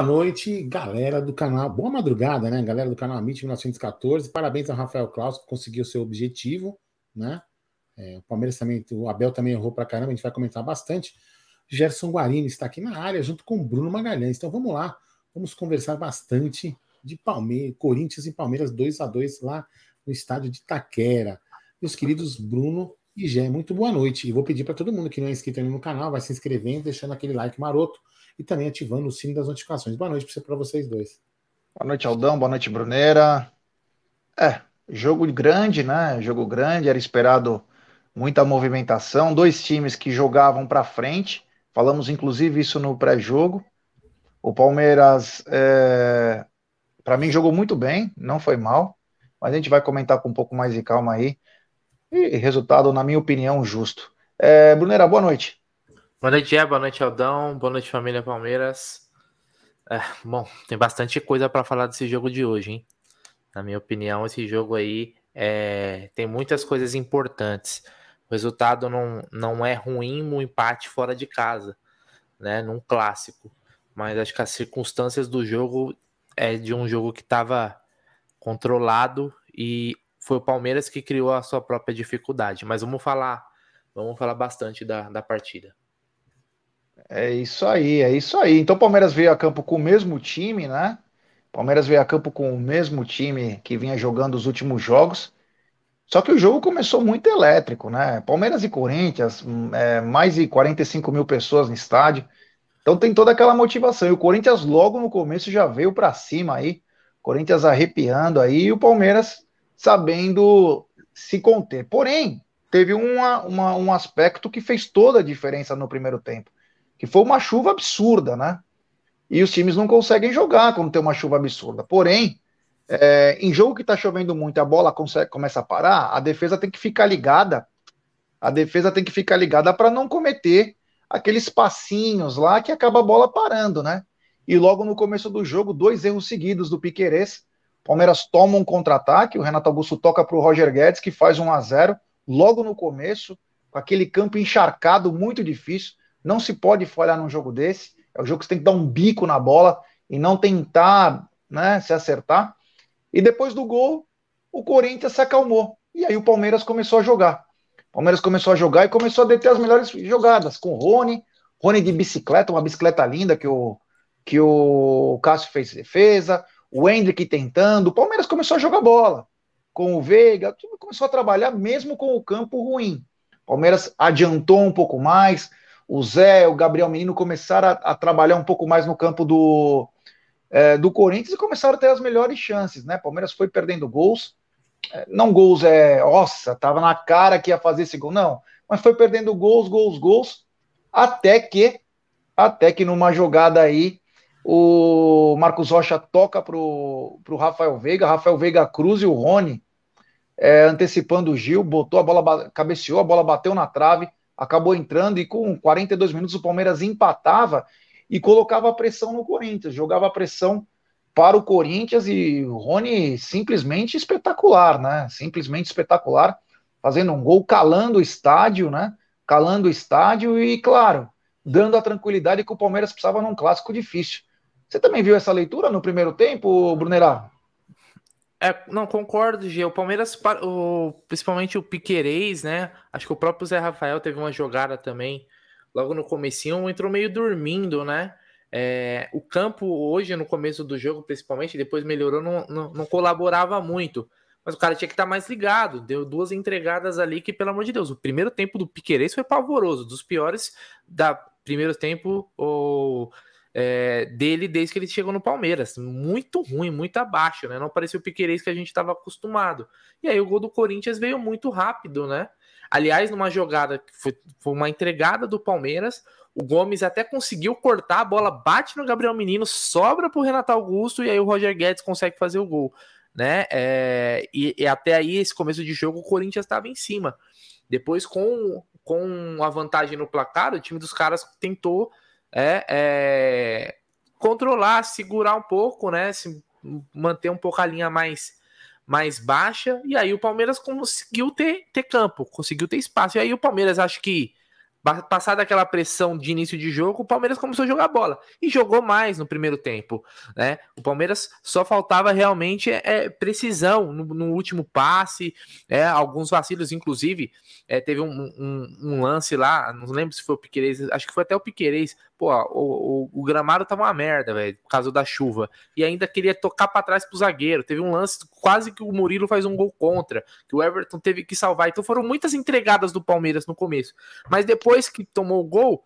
Boa noite, galera do canal. Boa madrugada, né? Galera do canal Amit 1914. Parabéns ao Rafael Klaus que conseguiu seu objetivo, né? É, o Palmeiras também, o Abel também errou pra caramba, a gente vai comentar bastante. Gerson Guarino está aqui na área junto com o Bruno Magalhães. Então vamos lá, vamos conversar bastante de Palmeiras, Corinthians e Palmeiras 2 a 2 lá no estádio de Itaquera. Meus queridos Bruno e Gé, muito boa noite. E vou pedir para todo mundo que não é inscrito ainda no canal, vai se inscrevendo, deixando aquele like maroto e também ativando o sino das notificações. Boa noite para vocês dois. Boa noite, Aldão. Boa noite, Bruneira. É, jogo grande, né? Jogo grande, era esperado muita movimentação, dois times que jogavam para frente. Falamos inclusive isso no pré-jogo. O Palmeiras, é, para mim, jogou muito bem, não foi mal, mas a gente vai comentar com um pouco mais de calma aí. E resultado, na minha opinião, justo. É, Brunera, boa noite. Boa noite, Gé. Boa noite, Aldão. Boa noite, família Palmeiras. É, bom, tem bastante coisa para falar desse jogo de hoje, hein? Na minha opinião, esse jogo aí é, tem muitas coisas importantes. O resultado não, não é ruim no empate fora de casa, né? Num clássico. Mas acho que as circunstâncias do jogo é de um jogo que estava controlado e foi o Palmeiras que criou a sua própria dificuldade. Mas vamos falar, vamos falar bastante da, da partida. É isso aí, é isso aí. Então o Palmeiras veio a campo com o mesmo time, né? Palmeiras veio a campo com o mesmo time que vinha jogando os últimos jogos. Só que o jogo começou muito elétrico, né? Palmeiras e Corinthians, é, mais de 45 mil pessoas no estádio. Então tem toda aquela motivação. E o Corinthians logo no começo já veio para cima aí. Corinthians arrepiando aí e o Palmeiras sabendo se conter. Porém, teve uma, uma, um aspecto que fez toda a diferença no primeiro tempo que foi uma chuva absurda, né? E os times não conseguem jogar quando tem uma chuva absurda. Porém, é, em jogo que está chovendo muito, a bola consegue, começa a parar, a defesa tem que ficar ligada. A defesa tem que ficar ligada para não cometer aqueles passinhos lá que acaba a bola parando, né? E logo no começo do jogo, dois erros seguidos do Piquerez. Palmeiras toma um contra-ataque, o Renato Augusto toca para o Roger Guedes, que faz 1 a 0 logo no começo, com aquele campo encharcado, muito difícil. Não se pode falhar num jogo desse. É o jogo que você tem que dar um bico na bola e não tentar né, se acertar. E depois do gol, o Corinthians se acalmou. E aí o Palmeiras começou a jogar. O Palmeiras começou a jogar e começou a deter as melhores jogadas com o Rony. Rony de bicicleta, uma bicicleta linda que o, que o Cássio fez defesa. O Hendrick tentando. O Palmeiras começou a jogar bola. Com o Veiga, começou a trabalhar mesmo com o campo ruim. O Palmeiras adiantou um pouco mais, o Zé, o Gabriel Menino começaram a, a trabalhar um pouco mais no campo do, é, do Corinthians e começaram a ter as melhores chances, né? Palmeiras foi perdendo gols, é, não gols é, nossa, tava na cara que ia fazer esse gol, não, mas foi perdendo gols, gols, gols, até que, até que numa jogada aí, o Marcos Rocha toca pro, pro Rafael Veiga, Rafael Veiga cruz e o Rony, é, antecipando o Gil, botou a bola, cabeceou, a bola bateu na trave, acabou entrando e com 42 minutos o Palmeiras empatava e colocava pressão no Corinthians, jogava pressão para o Corinthians e o Rony simplesmente espetacular, né? Simplesmente espetacular, fazendo um gol calando o estádio, né? Calando o estádio e, claro, dando a tranquilidade que o Palmeiras precisava num clássico difícil. Você também viu essa leitura no primeiro tempo, Brunerá? É, não, concordo, Gê. O Palmeiras, o, principalmente o Piquerez, né? Acho que o próprio Zé Rafael teve uma jogada também, logo no comecinho, entrou meio dormindo, né? É, o campo hoje, no começo do jogo, principalmente, depois melhorou, não, não, não colaborava muito. Mas o cara tinha que estar mais ligado. Deu duas entregadas ali que, pelo amor de Deus, o primeiro tempo do Piquerez foi pavoroso, dos piores da primeiro tempo, ou é, dele desde que ele chegou no Palmeiras. Muito ruim, muito abaixo, né? Não parecia o Piquerez que a gente estava acostumado. E aí o gol do Corinthians veio muito rápido, né? Aliás, numa jogada que foi, foi uma entregada do Palmeiras, o Gomes até conseguiu cortar, a bola bate no Gabriel Menino, sobra para o Renato Augusto e aí o Roger Guedes consegue fazer o gol, né? É, e, e até aí, esse começo de jogo, o Corinthians estava em cima. Depois, com, com a vantagem no placar, o time dos caras tentou é, é, controlar, segurar um pouco, né? Se manter um pouco a linha mais mais baixa, e aí o Palmeiras conseguiu ter, ter campo, conseguiu ter espaço. E aí o Palmeiras acho que Passada aquela pressão de início de jogo, o Palmeiras começou a jogar bola e jogou mais no primeiro tempo. Né? O Palmeiras só faltava realmente é, é precisão no, no, último passe, é, alguns vacilos, inclusive. É, teve um, um, um, lance lá, não lembro se foi o Piquerez, acho que foi até o Piquerez. Pô, o, o, o gramado tava uma merda, velho, por causa da chuva. E ainda queria tocar para trás pro zagueiro. Teve um lance quase que o Murilo faz um gol contra, que o Everton teve que salvar. Então foram muitas entregadas do Palmeiras no começo. Mas depois que tomou o gol,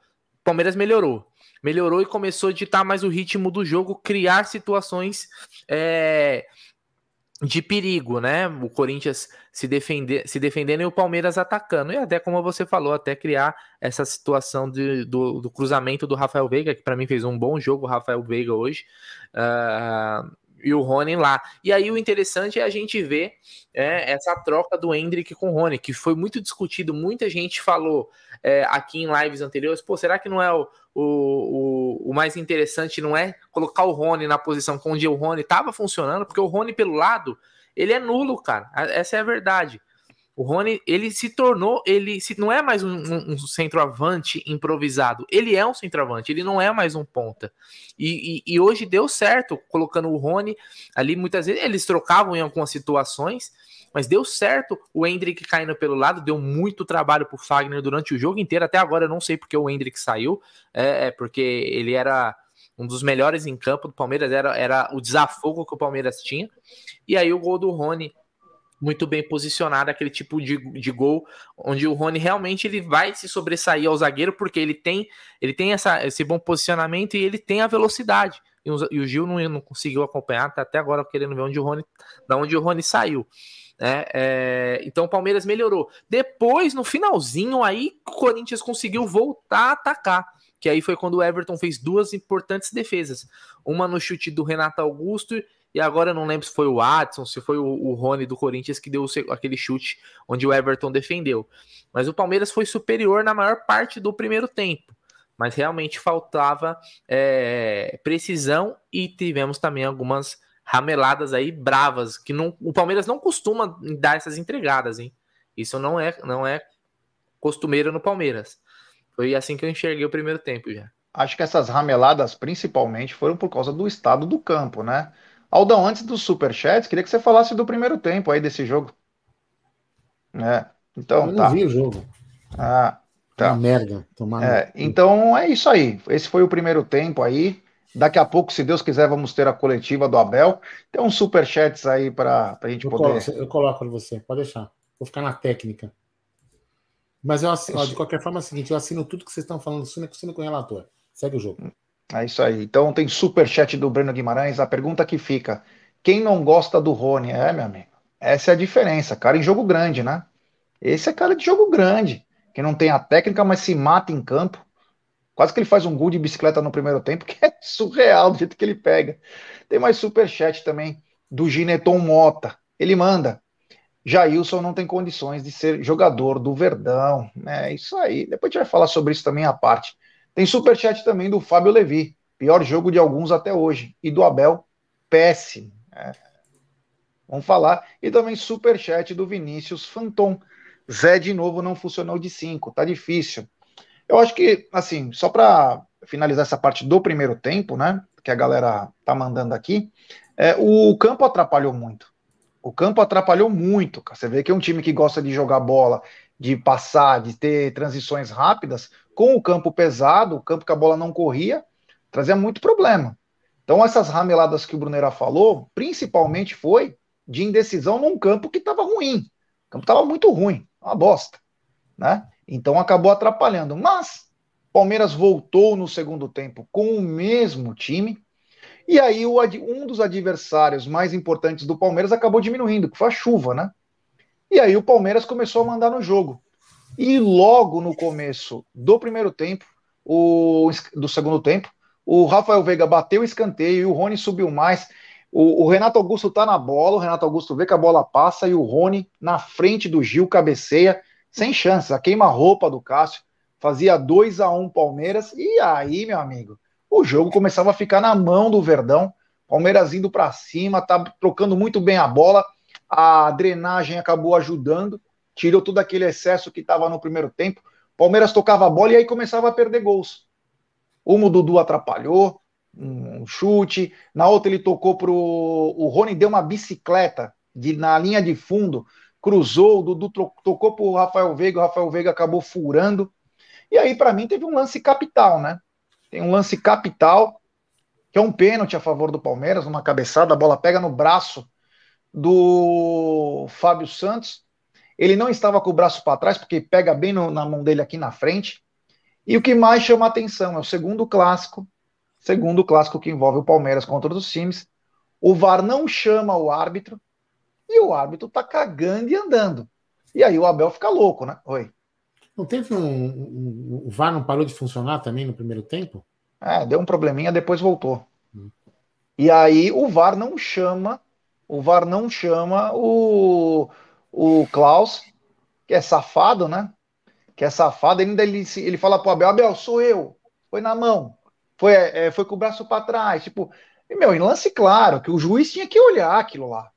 o Palmeiras melhorou. Melhorou e começou a ditar mais o ritmo do jogo, criar situações é, de perigo, né? O Corinthians se, defender, se defendendo e o Palmeiras atacando. E até como você falou, até criar essa situação de, do, do cruzamento do Rafael Veiga, que para mim fez um bom jogo, o Rafael Veiga hoje. Uh, e o Rony lá. E aí o interessante é a gente ver é, essa troca do Hendrick com o Rony, que foi muito discutido, muita gente falou é, aqui em lives anteriores, pô, será que não é o, o, o, mais interessante, não é colocar o Rony na posição onde o Rony estava funcionando, porque o Rony pelo lado, ele é nulo, cara, essa é a verdade. O Rony, ele se tornou, ele se, não é mais um, um, um, centroavante improvisado, ele é um centroavante, ele não é mais um ponta. E, e, e, hoje deu certo, colocando o Rony ali, muitas vezes eles trocavam em algumas situações, mas deu certo o Hendrick caindo pelo lado, deu muito trabalho pro Fagner durante o jogo inteiro, até agora eu não sei porque o Hendrick saiu, é, é porque ele era um dos melhores em campo do Palmeiras, era, era o desafogo que o Palmeiras tinha, e aí o gol do Rony muito bem posicionado, aquele tipo de, de gol onde o Rony realmente ele vai se sobressair ao zagueiro porque ele tem ele tem essa, esse bom posicionamento e ele tem a velocidade. E o, e o Gil não, não conseguiu acompanhar, tá até agora querendo ver onde o Rony, da onde o Rony saiu. É, é, então o Palmeiras melhorou. Depois, no finalzinho, aí o Corinthians conseguiu voltar a atacar. Que aí foi quando o Everton fez duas importantes defesas. Uma no chute do Renato Augusto e agora eu não lembro se foi o Watson, se foi o, o Rony do Corinthians que deu aquele chute onde o Everton defendeu. Mas o Palmeiras foi superior na maior parte do primeiro tempo. Mas realmente faltava é, precisão e tivemos também algumas rameladas aí bravas que não, o Palmeiras não costuma dar essas entregadas, hein? Isso não é não é costumeiro no Palmeiras. Foi assim que eu enxerguei o primeiro tempo já. Acho que essas rameladas principalmente foram por causa do estado do campo, né? Aldão, antes dos superchats, queria que você falasse do primeiro tempo aí desse jogo. É, então, eu não tá. vi o jogo. Ah, tá. Uma merda. Tomar é, então é isso aí. Esse foi o primeiro tempo aí. Daqui a pouco, se Deus quiser, vamos ter a coletiva do Abel. Tem uns superchats aí para a gente eu poder. Coloco, eu coloco você, pode deixar. Vou ficar na técnica. Mas eu assino, ó, de qualquer forma é o seguinte: eu assino tudo que vocês estão falando, assino, assino com o relator. Segue o jogo. É isso aí. Então tem super chat do Breno Guimarães. A pergunta que fica: quem não gosta do Rony? É, meu amigo. Essa é a diferença. Cara em jogo grande, né? Esse é cara de jogo grande. Que não tem a técnica, mas se mata em campo. Quase que ele faz um gol de bicicleta no primeiro tempo, que é surreal do jeito que ele pega. Tem mais super chat também do Gineton Mota. Ele manda. Jailson não tem condições de ser jogador do Verdão. É isso aí. Depois a gente vai falar sobre isso também à parte. Tem superchat também do Fábio Levi, pior jogo de alguns até hoje. E do Abel, péssimo. É. Vamos falar. E também superchat do Vinícius Fanton. Zé de novo não funcionou de 5, tá difícil. Eu acho que, assim, só para finalizar essa parte do primeiro tempo, né? Que a galera tá mandando aqui, é, o campo atrapalhou muito. O campo atrapalhou muito. Você vê que é um time que gosta de jogar bola, de passar, de ter transições rápidas, com o campo pesado, o campo que a bola não corria, trazia muito problema. Então, essas rameladas que o Brunera falou, principalmente foi de indecisão num campo que estava ruim. O campo estava muito ruim, uma bosta. Né? Então acabou atrapalhando. Mas Palmeiras voltou no segundo tempo com o mesmo time. E aí um dos adversários mais importantes do Palmeiras acabou diminuindo, que foi a chuva, né? E aí o Palmeiras começou a mandar no jogo. E logo no começo do primeiro tempo, o, do segundo tempo, o Rafael Veiga bateu o escanteio e o Rony subiu mais. O, o, Renato Augusto tá na bola, o Renato Augusto vê que a bola passa e o Rony na frente do Gil cabeceia, sem chances. A queima-roupa do Cássio fazia 2 a 1 um Palmeiras. E aí, meu amigo, o jogo começava a ficar na mão do Verdão. Palmeiras indo para cima, tá trocando muito bem a bola. A drenagem acabou ajudando tirou todo aquele excesso que estava no primeiro tempo. Palmeiras tocava a bola e aí começava a perder gols. Uma o Dudu atrapalhou, um chute, na outra ele tocou pro. O Rony deu uma bicicleta de, na linha de fundo, cruzou, o Dudu tocou pro Rafael Veiga, o Rafael Veiga acabou furando. E aí, para mim, teve um lance capital, né? Tem um lance capital, que é um pênalti a favor do Palmeiras, uma cabeçada, a bola pega no braço do Fábio Santos. Ele não estava com o braço para trás, porque pega bem no, na mão dele aqui na frente. E o que mais chama atenção é o segundo clássico, segundo clássico que envolve o Palmeiras contra os times. O VAR não chama o árbitro e o árbitro tá cagando e andando. E aí o Abel fica louco, né? Oi. Não teve um, um, O VAR não parou de funcionar também no primeiro tempo? É, deu um probleminha, depois voltou. Hum. E aí o VAR não chama o VAR não chama o, o Klaus, que é safado, né? Que é safado, ainda ele, ele fala pro Abel, Abel, sou eu. Foi na mão. Foi, é, foi com o braço para trás. Tipo, e, meu, em lance claro, que o juiz tinha que olhar aquilo lá.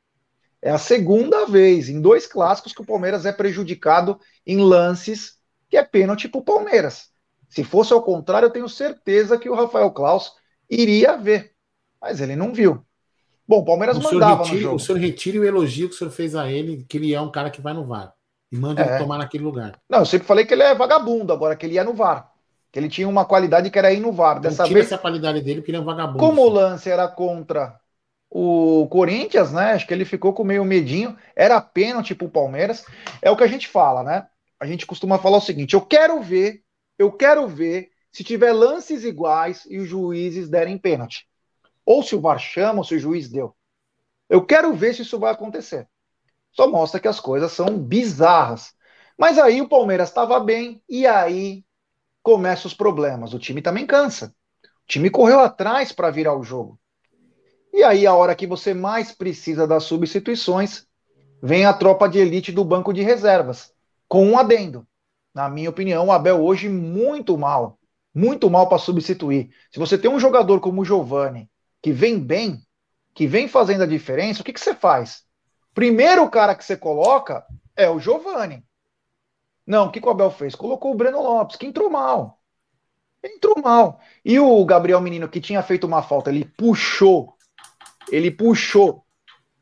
É a segunda vez em dois clássicos que o Palmeiras é prejudicado em lances que é pênalti pro Palmeiras. Se fosse ao contrário, eu tenho certeza que o Rafael Klaus iria ver. Mas ele não viu. Bom, o Palmeiras o mandava retire, no jogo. O senhor retire o elogio que o senhor fez a ele, que ele é um cara que vai no VAR. E manda é. ele tomar naquele lugar. Não, eu sempre falei que ele é vagabundo, agora que ele ia no VAR. Que ele tinha uma qualidade que era ir no VAR. Dessa tira vez, essa qualidade dele, porque ele é um vagabundo. Como o lance era contra o Corinthians, né? Acho que ele ficou com meio medinho. Era pênalti pro Palmeiras. É o que a gente fala, né? A gente costuma falar o seguinte: eu quero ver, eu quero ver se tiver lances iguais e os juízes derem pênalti ou se o VAR chama, ou se o juiz deu. Eu quero ver se isso vai acontecer. Só mostra que as coisas são bizarras. Mas aí o Palmeiras estava bem e aí começam os problemas. O time também cansa. O time correu atrás para virar o jogo. E aí, a hora que você mais precisa das substituições, vem a tropa de elite do banco de reservas, com um adendo. Na minha opinião, o Abel hoje muito mal, muito mal para substituir. Se você tem um jogador como o Giovani, que vem bem, que vem fazendo a diferença, o que, que você faz? Primeiro cara que você coloca é o Giovani. Não, o que, que o Abel fez? Colocou o Breno Lopes, que entrou mal. Entrou mal. E o Gabriel Menino, que tinha feito uma falta, ele puxou. Ele puxou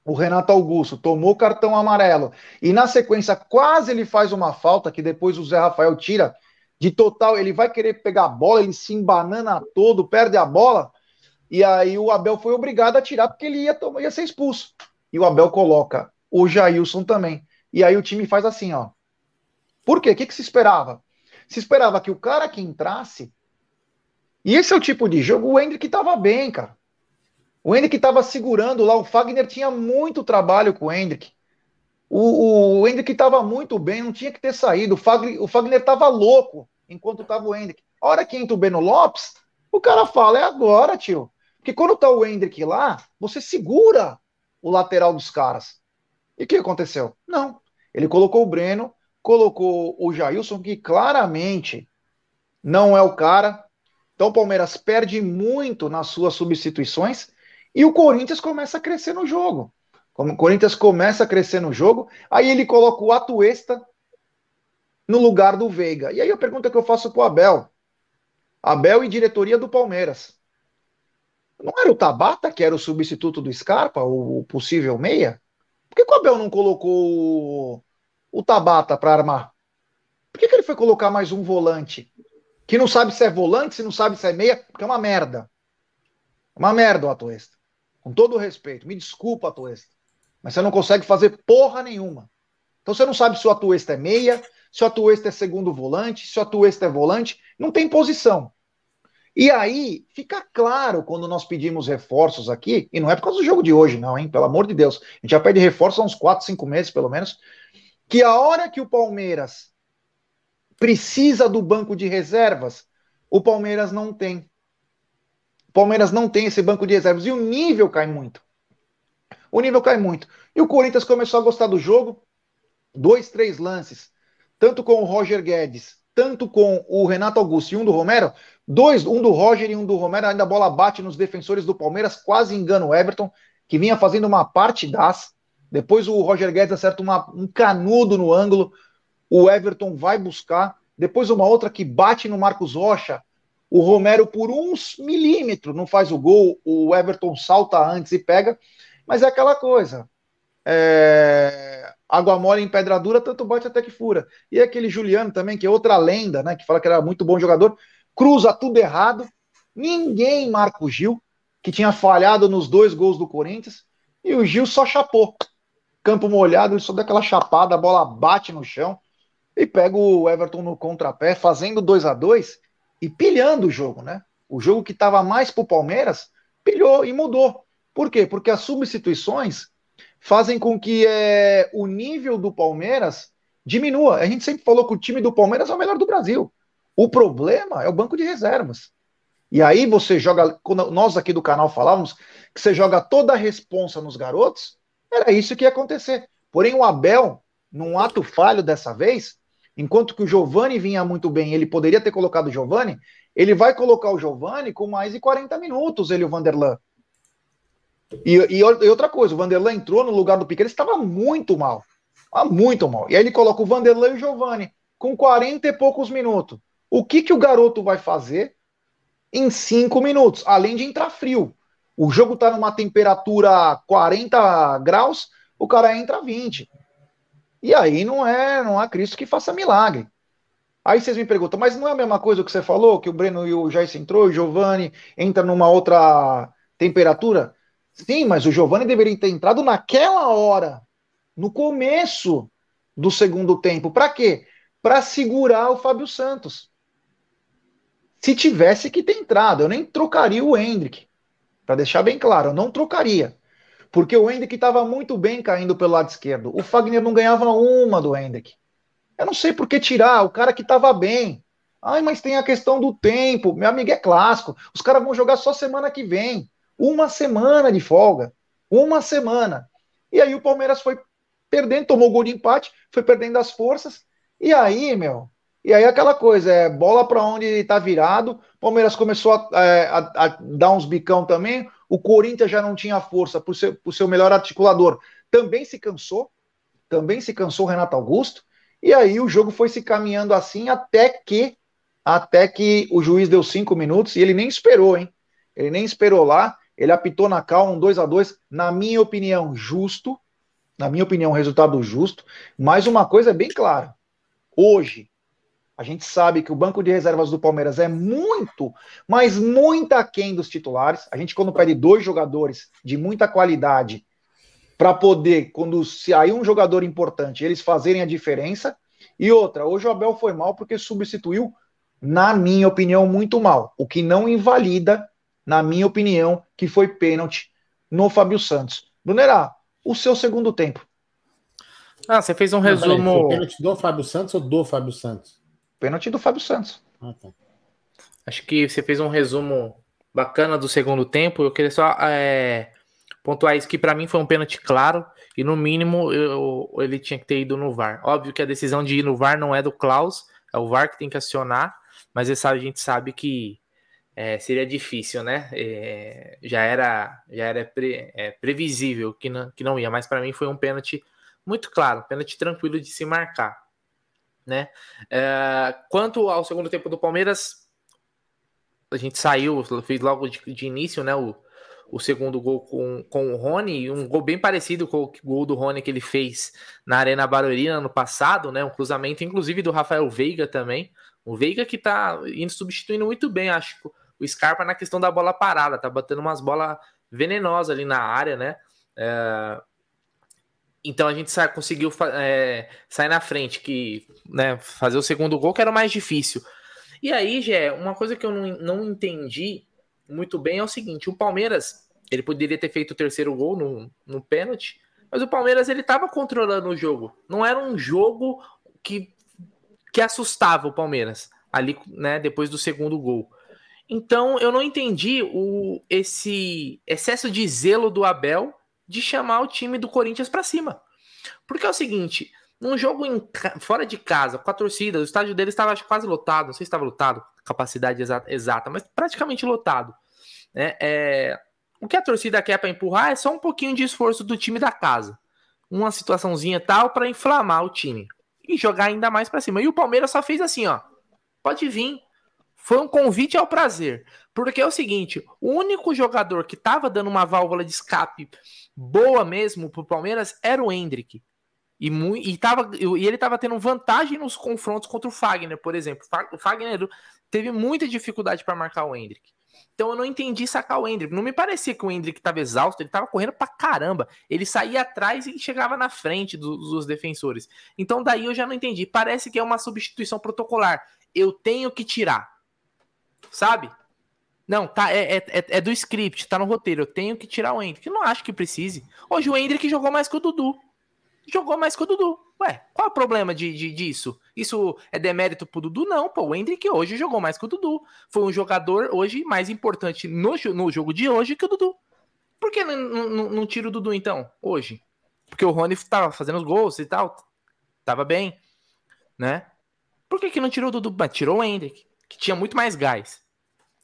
o Renato Augusto, tomou cartão amarelo. E na sequência, quase ele faz uma falta, que depois o Zé Rafael tira de total. Ele vai querer pegar a bola, ele se embanana todo, perde a bola. E aí o Abel foi obrigado a tirar porque ele ia, ia ser expulso. E o Abel coloca o Jailson também. E aí o time faz assim, ó. Por quê? O que, que se esperava? Se esperava que o cara que entrasse. E esse é o tipo de jogo. O Hendrick estava bem, cara. O Hendrick estava segurando lá. O Fagner tinha muito trabalho com o Hendrick. O, o Hendrick estava muito bem, não tinha que ter saído. O Fagner, o Fagner estava louco enquanto estava o Hendrick. A hora que entra o Beno Lopes, o cara fala: é agora, tio. Porque quando tá o Hendrick lá, você segura o lateral dos caras. E o que aconteceu? Não. Ele colocou o Breno, colocou o Jailson, que claramente não é o cara. Então o Palmeiras perde muito nas suas substituições e o Corinthians começa a crescer no jogo. Como o Corinthians começa a crescer no jogo, aí ele coloca o Atuesta no lugar do Veiga. E aí a pergunta que eu faço pro Abel. Abel e diretoria do Palmeiras. Não era o Tabata que era o substituto do Scarpa, o possível meia? Por que, o Abel não colocou o, Tabata para armar? Por que, que ele foi colocar mais um volante? Que não sabe se é volante, se não sabe se é meia, porque é uma merda. Uma merda o Atuesta. Com todo o respeito. Me desculpa, Atuesta. Mas você não consegue fazer porra nenhuma. Então você não sabe se o Atuesta é meia, se o Atuesta é segundo volante, se o Atuesta é volante. Não tem posição. E aí fica claro quando nós pedimos reforços aqui, e não é por causa do jogo de hoje, não, hein? Pelo amor de Deus. A gente já pede reforço há uns 4, 5 meses, pelo menos. Que a hora que o Palmeiras precisa do banco de reservas, o Palmeiras não tem. O Palmeiras não tem esse banco de reservas. E o nível cai muito. O nível cai muito. E o Corinthians começou a gostar do jogo. Dois, três lances. Tanto com o Roger Guedes, tanto com o Renato Augusto e um do Romero, Dois, um do Roger e um do Romero, ainda a bola bate nos defensores do Palmeiras, quase engana o Everton, que vinha fazendo uma parte das. Depois o Roger Guedes acerta uma, um canudo no ângulo, o Everton vai buscar depois uma outra que bate no Marcos Rocha, o Romero por uns milímetros não faz o gol, o Everton salta antes e pega, mas é aquela coisa. É... Água mole em pedra dura, tanto bate até que fura. E aquele Juliano também, que é outra lenda, né? Que fala que era muito bom jogador, cruza tudo errado. Ninguém marca o Gil, que tinha falhado nos dois gols do Corinthians, e o Gil só chapou. Campo molhado, ele só dá aquela chapada, a bola bate no chão e pega o Everton no contrapé, fazendo 2 a 2 e pilhando o jogo, né? O jogo que estava mais pro Palmeiras, pilhou e mudou. Por quê? Porque as substituições fazem com que é, o nível do Palmeiras diminua. A gente sempre falou que o time do Palmeiras é o melhor do Brasil. O problema é o banco de reservas. E aí você joga, quando nós aqui do canal falávamos que você joga toda a responsa nos garotos, era isso que ia acontecer. Porém, o Abel, num ato falho dessa vez, Enquanto que o Giovani vinha muito bem, ele poderia ter colocado o Giovani, ele vai colocar o Giovani com mais de 40 minutos, ele o Vanderlan. E, e, e, outra coisa, o Vanderlan entrou no lugar do Piquet, ele estava muito mal. Muito mal. E aí ele coloca o Vanderlan e o Giovani com 40 e poucos minutos. O que, que o garoto vai fazer em 5 minutos? Além de entrar frio. O jogo está numa temperatura 40 graus, o cara entra 20. E aí não é, não há Cristo que faça milagre. Aí vocês me perguntam, mas não é a mesma coisa que você falou, que o Breno e o Jair entrou, o Giovanni entra numa outra temperatura? Sim, mas o Giovanni deveria ter entrado naquela hora, no começo do segundo tempo. Para quê? Para segurar o Fábio Santos. Se tivesse que ter entrado, eu nem trocaria o Hendrick. Para deixar bem claro, eu não trocaria. Porque o Hendrick estava muito bem caindo pelo lado esquerdo. O Fagner não ganhava uma do Hendrick. Eu não sei por que tirar o cara que estava bem. Ai, mas tem a questão do tempo. Meu amigo é clássico. Os caras vão jogar só semana que vem. Uma semana de folga. Uma semana. E aí o Palmeiras foi perdendo, tomou gol de empate, foi perdendo as forças. E aí, meu, e aí aquela coisa, é bola para onde está virado. Palmeiras começou a, é, a, a, dar uns bicão também. O Corinthians já não tinha força para o seu, seu melhor articulador. Também se cansou. Também se cansou o Renato Augusto. E aí o jogo foi se caminhando assim até que até que o juiz deu cinco minutos e ele nem esperou, hein? Ele nem esperou lá. Ele apitou na calma um 2 a 2 na minha opinião, justo. Na minha opinião, resultado justo. Mas uma coisa é bem clara. Hoje, a gente sabe que o banco de reservas do Palmeiras é muito, mas muito aquém dos titulares. A gente, quando pede dois jogadores de muita qualidade para poder, quando sair um jogador importante, eles fazerem a diferença. E outra, hoje o Abel foi mal porque substituiu, na minha opinião, muito mal. O que não invalida, na minha opinião, que foi pênalti no Fábio Santos. Brunerá, o seu segundo tempo. Ah, você fez um resumo. Foi pênalti do Fábio Santos ou do Fábio Santos? Pênalti do Fábio Santos. Ah, tá. Acho que você fez um resumo bacana do segundo tempo. Eu queria só é, pontuar isso que para mim foi um pênalti claro e no mínimo eu, ele tinha que ter ido no VAR. Óbvio que a decisão de ir no VAR não é do Klaus, é o VAR que tem que acionar, mas a gente sabe que é, seria difícil, né? É, já era, já era pre, é, previsível que não, que não ia, mas para mim foi um pênalti muito claro, pênalti tranquilo de se marcar né? É, quanto ao segundo tempo do Palmeiras, a gente saiu, fez logo de, de início, né? O, o segundo gol com, com o Rony, um gol bem parecido com o gol do Rony que ele fez na Arena Baruerina no passado, né? Um cruzamento, inclusive, do Rafael Veiga também. O Veiga que tá indo substituindo muito bem, acho, o Scarpa na questão da bola parada, tá batendo umas bolas venenosas ali na área, né? É, então a gente sa conseguiu é, sair na frente, que né, fazer o segundo gol, que era o mais difícil. E aí, Gé, uma coisa que eu não, não entendi muito bem é o seguinte: o Palmeiras, ele poderia ter feito o terceiro gol no, no pênalti, mas o Palmeiras ele estava controlando o jogo. Não era um jogo que, que assustava o Palmeiras ali, né, depois do segundo gol. Então eu não entendi o, esse excesso de zelo do Abel de chamar o time do Corinthians para cima. Porque é o seguinte, num jogo em, fora de casa, com a torcida, o estádio dele estava quase lotado, não sei se estava lotado, capacidade exata, exata mas praticamente lotado. Né? É, o que a torcida quer para empurrar é só um pouquinho de esforço do time da casa. Uma situaçãozinha tal para inflamar o time. e jogar ainda mais para cima. E o Palmeiras só fez assim, ó. Pode vir. Foi um convite ao prazer. Porque é o seguinte, o único jogador que tava dando uma válvula de escape boa mesmo pro Palmeiras era o Hendrick. E, e, tava, e ele tava tendo vantagem nos confrontos contra o Fagner, por exemplo. O Fagner teve muita dificuldade para marcar o Hendrick. Então eu não entendi sacar o Hendrick. Não me parecia que o Hendrick estava exausto, ele estava correndo pra caramba. Ele saía atrás e chegava na frente dos, dos defensores. Então daí eu já não entendi. Parece que é uma substituição protocolar. Eu tenho que tirar. Sabe? Não, tá, é, é, é, é do script, tá no roteiro. Eu tenho que tirar o Hendrick. Eu não acho que precise. Hoje o Hendrick jogou mais que o Dudu jogou mais que o Dudu. Ué, qual é o problema de, de, disso? Isso é demérito pro Dudu? Não, pô. O Hendrick hoje jogou mais que o Dudu. Foi um jogador hoje mais importante no, no jogo de hoje que o Dudu. Por que não, tira o Dudu então, hoje? Porque o Rony tava fazendo os gols e tal. Tava bem, né? Por que, que não tirou o Dudu? Mas tirou o Hendrick, que tinha muito mais gás.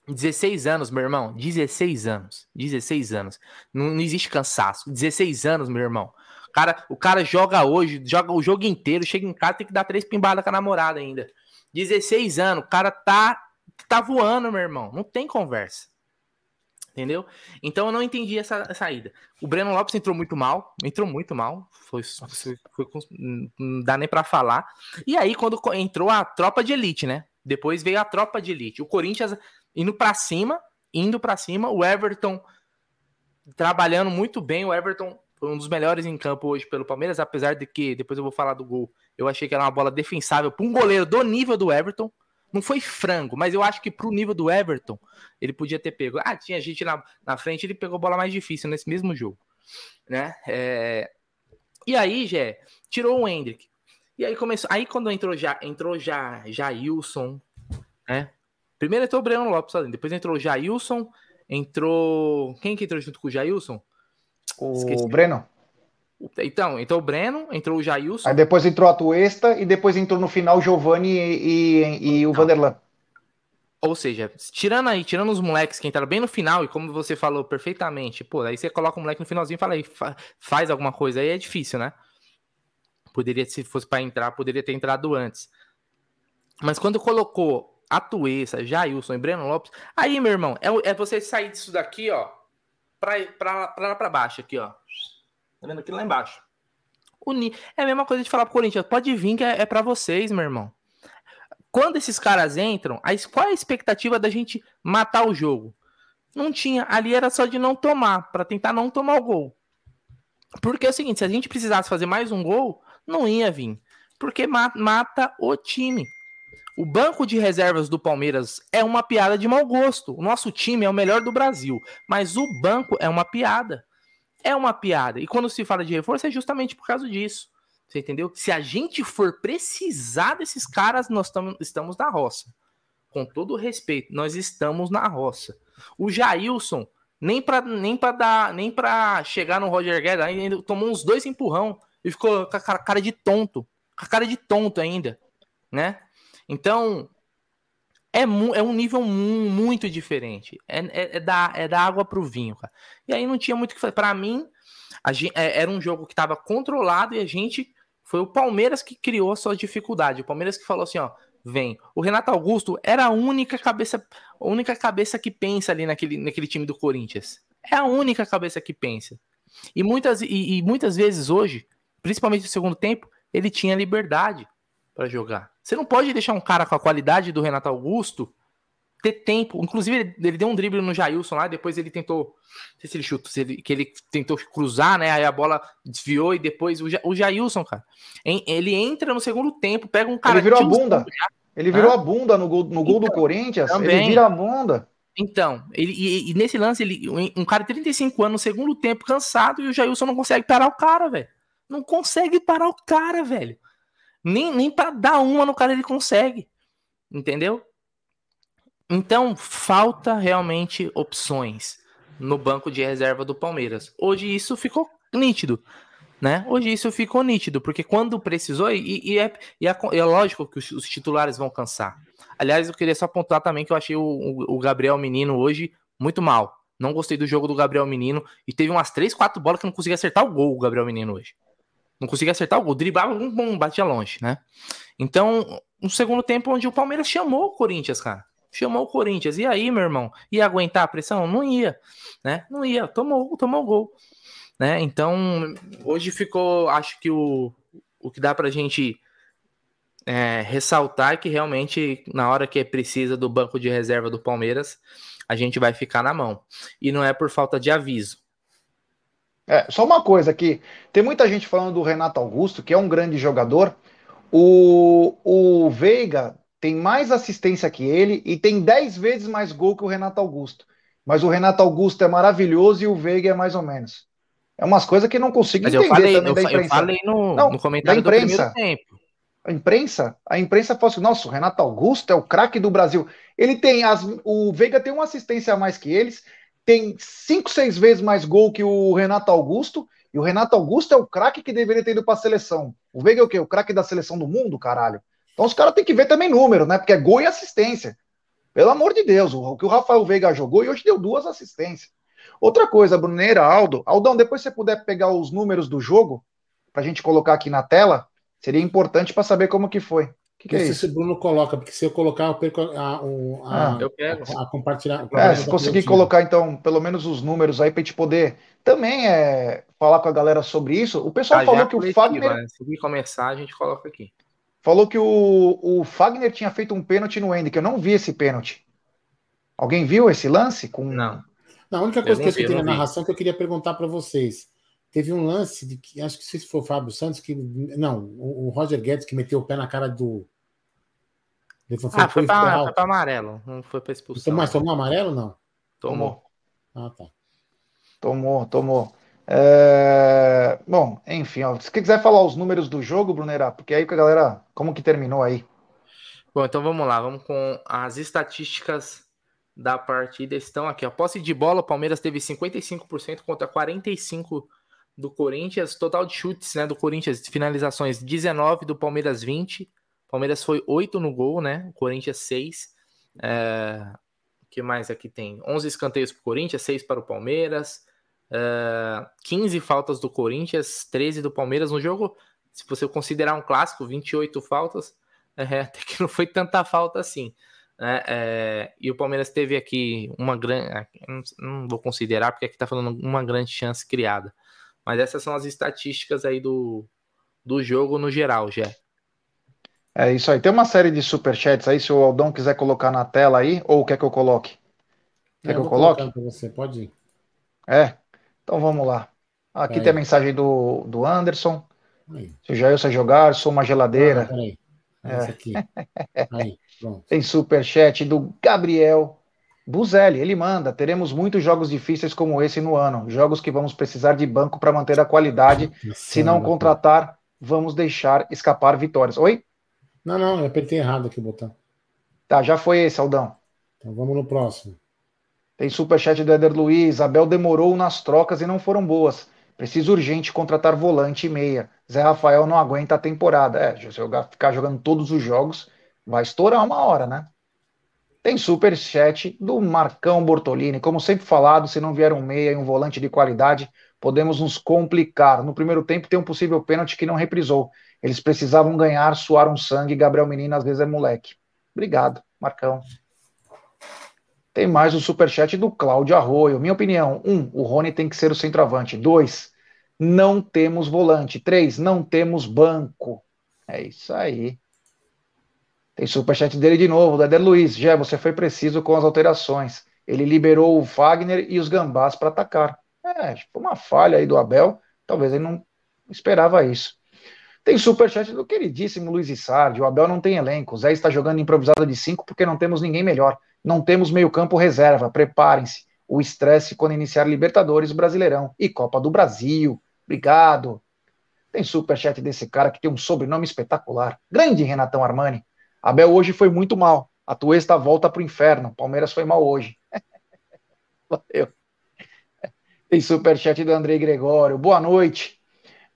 16 anos, meu irmão. 16 anos. 16 anos. Não, não existe cansaço. 16 anos, meu irmão cara, o cara joga hoje, joga o jogo inteiro, chega em casa tem que dar três pimbadas com a namorada ainda. 16 anos, o cara tá, tá voando, meu irmão. Não tem conversa. Entendeu? Então eu não entendi essa saída. O Breno Lopes entrou muito mal, entrou muito mal. Foi, foi, foi não dá nem para falar. E aí, quando entrou a tropa de elite, né? Depois veio a tropa de elite. O Corinthians indo para cima, indo para cima. O Everton trabalhando muito bem. O Everton foi um dos melhores em campo hoje pelo Palmeiras, apesar de que, depois eu vou falar do gol, eu achei que era uma bola defensável para um goleiro do nível do Everton. Não foi frango, mas eu acho que para o nível do Everton, ele podia ter pego. Ah, tinha gente na, na frente, ele pegou bola mais difícil nesse mesmo jogo. Né? É... E aí, Jé, tirou o Hendrick. E aí começou. Aí quando entrou já, entrou já Jailson, né? Primeiro entrou o Breno Lopes, depois entrou o Jailson, entrou. Quem que entrou junto com o Jailson? O Esqueci. Breno. Então, entrou o Breno, entrou o Jailson. Aí depois entrou a Tuesta e depois entrou no final o Giovanni e, e, e o Vanderlan. Ou seja, tirando aí, tirando os moleques que entraram bem no final, e como você falou perfeitamente, pô, aí você coloca o moleque no finalzinho e fala aí, faz alguma coisa aí, é difícil, né? Poderia, se fosse para entrar, poderia ter entrado antes. Mas quando colocou a Tuesta, Jailson e Breno Lopes, aí, meu irmão, é, é você sair disso daqui, ó, para lá para baixo aqui, ó. Tá vendo aqui lá embaixo? É a mesma coisa de falar pro Corinthians, pode vir que é, é para vocês, meu irmão. Quando esses caras entram, a, qual é a expectativa da gente matar o jogo? Não tinha. Ali era só de não tomar, para tentar não tomar o gol. Porque é o seguinte, se a gente precisasse fazer mais um gol, não ia vir. Porque mata o time. O banco de reservas do Palmeiras é uma piada de mau gosto. O nosso time é o melhor do Brasil, mas o banco é uma piada. É uma piada. E quando se fala de reforço é justamente por causa disso. Você entendeu? Se a gente for precisar desses caras, nós tamo, estamos na roça. Com todo respeito, nós estamos na roça. O Jailson, nem para nem dar, nem para chegar no Roger Guedes, ainda tomou uns dois empurrão e ficou com a cara de tonto, com a cara de tonto ainda, né? Então, é, é um nível muito diferente. É, é, é, da, é da água pro vinho, cara. E aí não tinha muito o que fazer. Pra mim, gente, é, era um jogo que estava controlado e a gente. Foi o Palmeiras que criou a sua dificuldade. O Palmeiras que falou assim: ó, vem. O Renato Augusto era a única cabeça, a única cabeça que pensa ali naquele, naquele time do Corinthians. É a única cabeça que pensa. E muitas, e, e muitas vezes hoje, principalmente no segundo tempo, ele tinha liberdade para jogar. Você não pode deixar um cara com a qualidade do Renato Augusto ter tempo. Inclusive, ele, ele deu um drible no Jailson lá, depois ele tentou. Não sei se ele chuta, se ele, que ele tentou cruzar, né? Aí a bola desviou e depois o, o Jailson, cara. Ele entra no segundo tempo, pega um cara. Ele virou a bunda. Ele virou a bunda no gol, no gol então, do Corinthians. Também. Ele vira a bunda. Então, ele, e, e, nesse lance, ele, um cara de 35 anos no segundo tempo, cansado, e o Jailson não consegue parar o cara, velho. Não consegue parar o cara, velho. Nem, nem para dar uma no cara ele consegue. Entendeu? Então, falta realmente opções no banco de reserva do Palmeiras. Hoje isso ficou nítido. Né? Hoje isso ficou nítido, porque quando precisou, e, e, é, e é, é, lógico que os, os, titulares vão cansar. Aliás, eu queria só apontar também que eu achei o, o, Gabriel Menino hoje muito mal. Não gostei do jogo do Gabriel Menino. E teve umas 3, 4 bolas que não conseguia acertar o gol, o Gabriel Menino hoje. Não conseguia acertar o gol, driblava, um bom, batia longe, né? Então, no segundo tempo, onde o Palmeiras chamou o Corinthians, cara. Chamou o Corinthians. E aí, meu irmão, ia aguentar a pressão? Não ia, né? Não ia. Tomou, tomou o gol, né? Então, hoje ficou, acho que o, o que dá pra gente é, ressaltar é que realmente, na hora que precisa do banco de reserva do Palmeiras, a gente vai ficar na mão. E não é por falta de aviso. É, só uma coisa aqui, tem muita gente falando do Renato Augusto, que é um grande jogador. O, o Veiga tem mais assistência que ele e tem 10 vezes mais gol que o Renato Augusto. Mas o Renato Augusto é maravilhoso e o Veiga é mais ou menos. É umas coisas que não consigo Mas entender eu falei, também eu, da imprensa. Eu falei no, não, no comentário da imprensa, do primeiro tempo. A imprensa, a imprensa fala assim, nossa, o Renato Augusto é o craque do Brasil. Ele tem as, o Veiga tem uma assistência a mais que eles, tem cinco, seis vezes mais gol que o Renato Augusto, e o Renato Augusto é o craque que deveria ter ido para a seleção. O Veiga é o quê? O craque da seleção do mundo, caralho. Então os caras têm que ver também número, né? Porque é gol e assistência. Pelo amor de Deus, o que o Rafael Veiga jogou e hoje deu duas assistências. Outra coisa, Bruneira, Aldo. Aldão, depois você puder pegar os números do jogo, para a gente colocar aqui na tela, seria importante para saber como que foi. Que que é se o Bruno coloca, porque se eu colocar, eu perco a, a, ah, eu quero. a, a compartilhar. É, se conseguir colocar, então, pelo menos os números aí para a gente poder também é, falar com a galera sobre isso. O pessoal ah, falou que o Fagner. Né? Se começar, a gente coloca aqui. Falou que o, o Fagner tinha feito um pênalti no Ender, que eu não vi esse pênalti. Alguém viu esse lance? Com... Não. Não, a única coisa eu que eu vi, na narração que eu queria perguntar para vocês. Teve um lance de que acho que se foi o Fábio Santos que não, o, o Roger Guedes que meteu o pé na cara do ele foi, ah, foi, para amarelo, não foi para expulsão. Então, mas tomou amarelo não? Tomou. Ah, tá. Tomou, tomou. É... Bom, enfim, ó, se quiser falar os números do jogo, Brunerá, porque aí que a galera, como que terminou aí? Bom, então vamos lá, vamos com as estatísticas da partida estão aqui. A posse de bola, o Palmeiras teve 55% contra 45% do Corinthians. Total de chutes né, do Corinthians, finalizações 19, do Palmeiras 20. Palmeiras foi 8 no gol, né? Corinthians 6. É... O que mais aqui tem? 11 escanteios para o Corinthians, 6 para o Palmeiras. É... 15 faltas do Corinthians, 13 do Palmeiras. No jogo, se você considerar um clássico, 28 faltas. É, até que não foi tanta falta assim. Né? É, e o Palmeiras teve aqui uma grande. É, não vou considerar, porque aqui está falando uma grande chance criada. Mas essas são as estatísticas aí do, do jogo no geral, Jé. É isso aí. Tem uma série de superchats aí, se o Aldão quiser colocar na tela aí, ou quer que eu coloque? Quer eu que eu coloque? Você pode ir. É. Então vamos lá. Aqui tem a mensagem do, do Anderson. Aí. Se o Jailson jogar, sou uma geladeira. Ah, peraí. É. Essa aqui. Aí. Pronto. Tem superchat do Gabriel Buzelli. Ele manda: teremos muitos jogos difíceis como esse no ano. Jogos que vamos precisar de banco para manter a qualidade. Se não contratar, vamos deixar escapar vitórias. Oi? Não, não, eu apertei errado aqui o botão. Tá, já foi esse, Aldão. Então vamos no próximo. Tem superchat do Eder Luiz. Abel demorou nas trocas e não foram boas. Precisa urgente contratar volante e meia. Zé Rafael não aguenta a temporada. É, se eu ficar jogando todos os jogos, vai estourar uma hora, né? Tem super chat do Marcão Bortolini. Como sempre falado, se não vier um meia e um volante de qualidade, podemos nos complicar. No primeiro tempo tem um possível pênalti que não reprisou. Eles precisavam ganhar, suaram sangue. Gabriel Menino às vezes é moleque. Obrigado, Marcão. Tem mais o superchat do Cláudio Arroio. Minha opinião: um, o Rony tem que ser o centroavante. Dois, não temos volante. Três, não temos banco. É isso aí. Tem superchat dele de novo, da Eder Luiz. Já você foi preciso com as alterações. Ele liberou o Fagner e os gambás para atacar. É, tipo, uma falha aí do Abel. Talvez ele não esperava isso. Tem superchat do queridíssimo Luiz Issardi. O Abel não tem elenco. O Zé está jogando improvisado de cinco porque não temos ninguém melhor. Não temos meio-campo reserva. Preparem-se. O estresse quando iniciar Libertadores, Brasileirão e Copa do Brasil. Obrigado. Tem superchat desse cara que tem um sobrenome espetacular. Grande Renatão Armani. Abel hoje foi muito mal. A Tuesta volta para o inferno. Palmeiras foi mal hoje. Valeu. Tem superchat do Andrei Gregório. Boa noite.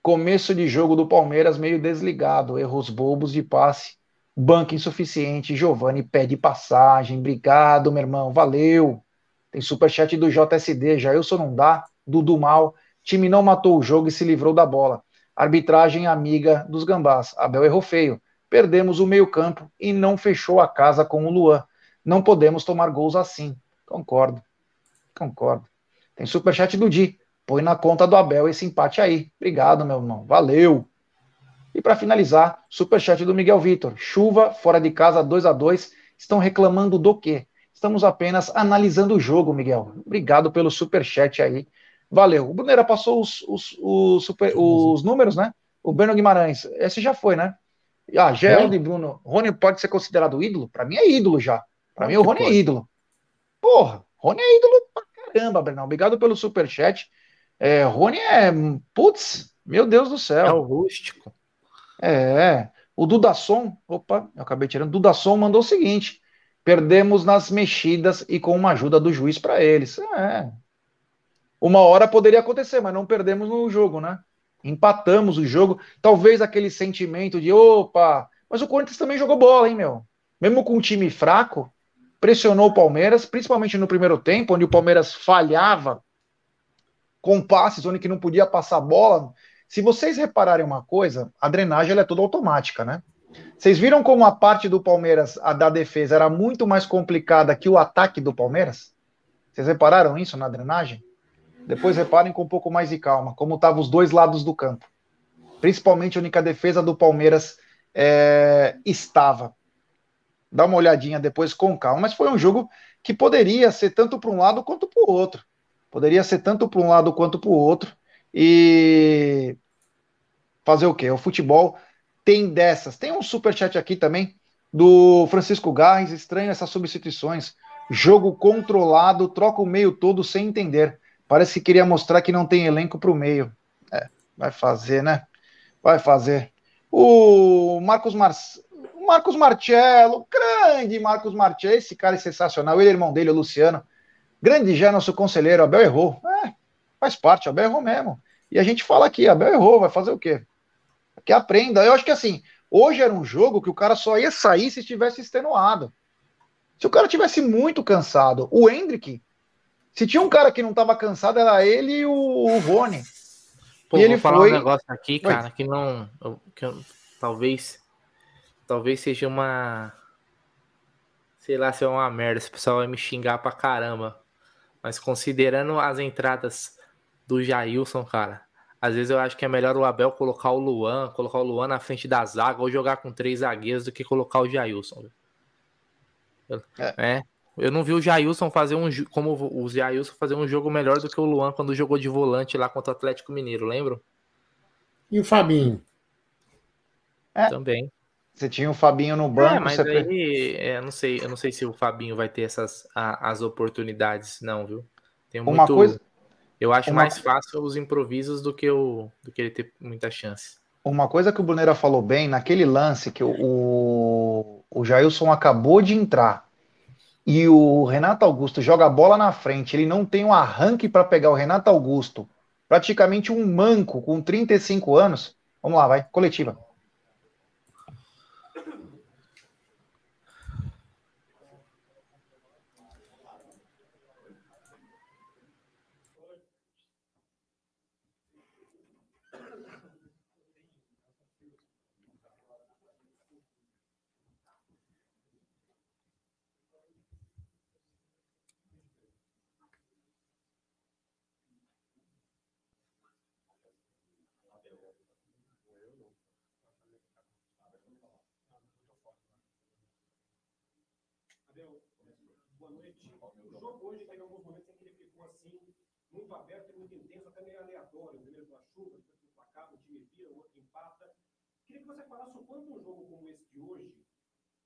Começo de jogo do Palmeiras meio desligado. Erros bobos de passe. Banco insuficiente. Giovani pede passagem. Obrigado, meu irmão. Valeu. Tem superchat do JSD. Jailson não dá. Dudu mal. Time não matou o jogo e se livrou da bola. Arbitragem amiga dos gambás. Abel errou feio. Perdemos o meio-campo e não fechou a casa com o Luan. Não podemos tomar gols assim. Concordo. Concordo. Tem superchat do Di. Põe na conta do Abel esse empate aí. Obrigado, meu irmão. Valeu. E para finalizar, superchat do Miguel Vitor. Chuva fora de casa 2 a 2 Estão reclamando do quê? Estamos apenas analisando o jogo, Miguel. Obrigado pelo superchat aí. Valeu. O Brunera passou os, os, os, super, os números, né? O Breno Guimarães. Esse já foi, né? Ah, Geraldo é? e Bruno. Rony pode ser considerado ídolo? Para mim é ídolo já. Para mim o Rony é pode? é ídolo. Porra, Rony é ídolo pra caramba, Brenão. Obrigado pelo superchat. É, Rony é. Putz, meu Deus do céu. É o rústico. É. O Dudasson, opa, eu acabei tirando. Dudasson mandou o seguinte: perdemos nas mexidas e com uma ajuda do juiz para eles. É. Uma hora poderia acontecer, mas não perdemos no jogo, né? Empatamos o jogo. Talvez aquele sentimento de opa, mas o Corinthians também jogou bola, hein, meu? Mesmo com um time fraco, pressionou o Palmeiras, principalmente no primeiro tempo, onde o Palmeiras falhava com passes, onde que não podia passar bola. Se vocês repararem uma coisa, a drenagem é toda automática, né? Vocês viram como a parte do Palmeiras, a da defesa, era muito mais complicada que o ataque do Palmeiras? Vocês repararam isso na drenagem? Depois reparem com um pouco mais de calma, como estavam os dois lados do campo. Principalmente onde a defesa do Palmeiras é, estava. Dá uma olhadinha depois com calma. Mas foi um jogo que poderia ser tanto para um lado quanto para o outro. Poderia ser tanto para um lado quanto para o outro. E fazer o quê? O futebol tem dessas. Tem um super chat aqui também do Francisco Garres. Estranho essas substituições. Jogo controlado, troca o meio todo sem entender. Parece que queria mostrar que não tem elenco para o meio. É, vai fazer, né? Vai fazer. O Marcos Mar... Marcos Marcello, grande Marcos Marcello, esse cara é sensacional. Ele é irmão dele, o Luciano. Grande já nosso conselheiro, Abel errou. É, faz parte, Abel errou mesmo. E a gente fala aqui, Abel errou, vai fazer o quê? Que aprenda. Eu acho que assim, hoje era um jogo que o cara só ia sair se estivesse extenuado. Se o cara tivesse muito cansado, o Hendrick se tinha um cara que não estava cansado, era ele e o, o Rony. Pô, e ele falar foi... um negócio aqui, cara, que não. Que eu, talvez. Talvez seja uma. Sei lá se é uma merda, esse pessoal vai me xingar pra caramba. Mas considerando as entradas do Jailson, cara, às vezes eu acho que é melhor o Abel colocar o Luan, colocar o Luan na frente da zaga ou jogar com três zagueiros do que colocar o Jailson. É. é. Eu não vi o Jailson fazer um como o Jailson fazer um jogo melhor do que o Luan quando jogou de volante lá contra o Atlético Mineiro, lembram? E o Fabinho? É. Também. Você tinha o Fabinho no banco. É, mas aí, é, não sei, eu não sei se o Fabinho vai ter essas a, as oportunidades, não, viu? Tem muito. Uma coisa... Eu acho Uma... mais fácil os improvisos do que o do que ele ter muita chance. Uma coisa que o Brunera falou bem, naquele lance que o, o, o Jailson acabou de entrar e o Renato Augusto joga a bola na frente, ele não tem um arranque para pegar o Renato Augusto, praticamente um manco com 35 anos. Vamos lá, vai, coletiva. Muito aberto e muito intenso, até meio aleatório. Primeiro com a chuva, depois com o placar, o time vira, o outro empata. Queria que você falasse o quanto um jogo como esse de hoje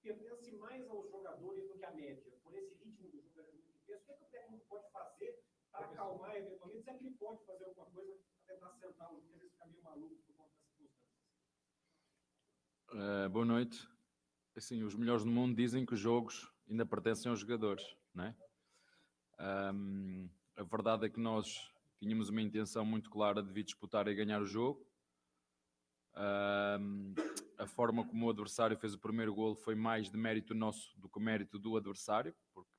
pertence mais aos jogadores do que à média. Por esse ritmo do jogo é muito intenso, o que, é que o técnico pode fazer para acalmar eventualmente? Se é que ele pode fazer alguma coisa para tentar sentar o jogo, às vezes fica meio maluco por conta das circunstâncias. Uh, boa noite. Assim, os melhores do mundo dizem que os jogos ainda pertencem aos jogadores, não é? Um, a verdade é que nós tínhamos uma intenção muito clara de vir disputar e ganhar o jogo. a forma como o adversário fez o primeiro golo foi mais de mérito nosso do que mérito do adversário, porque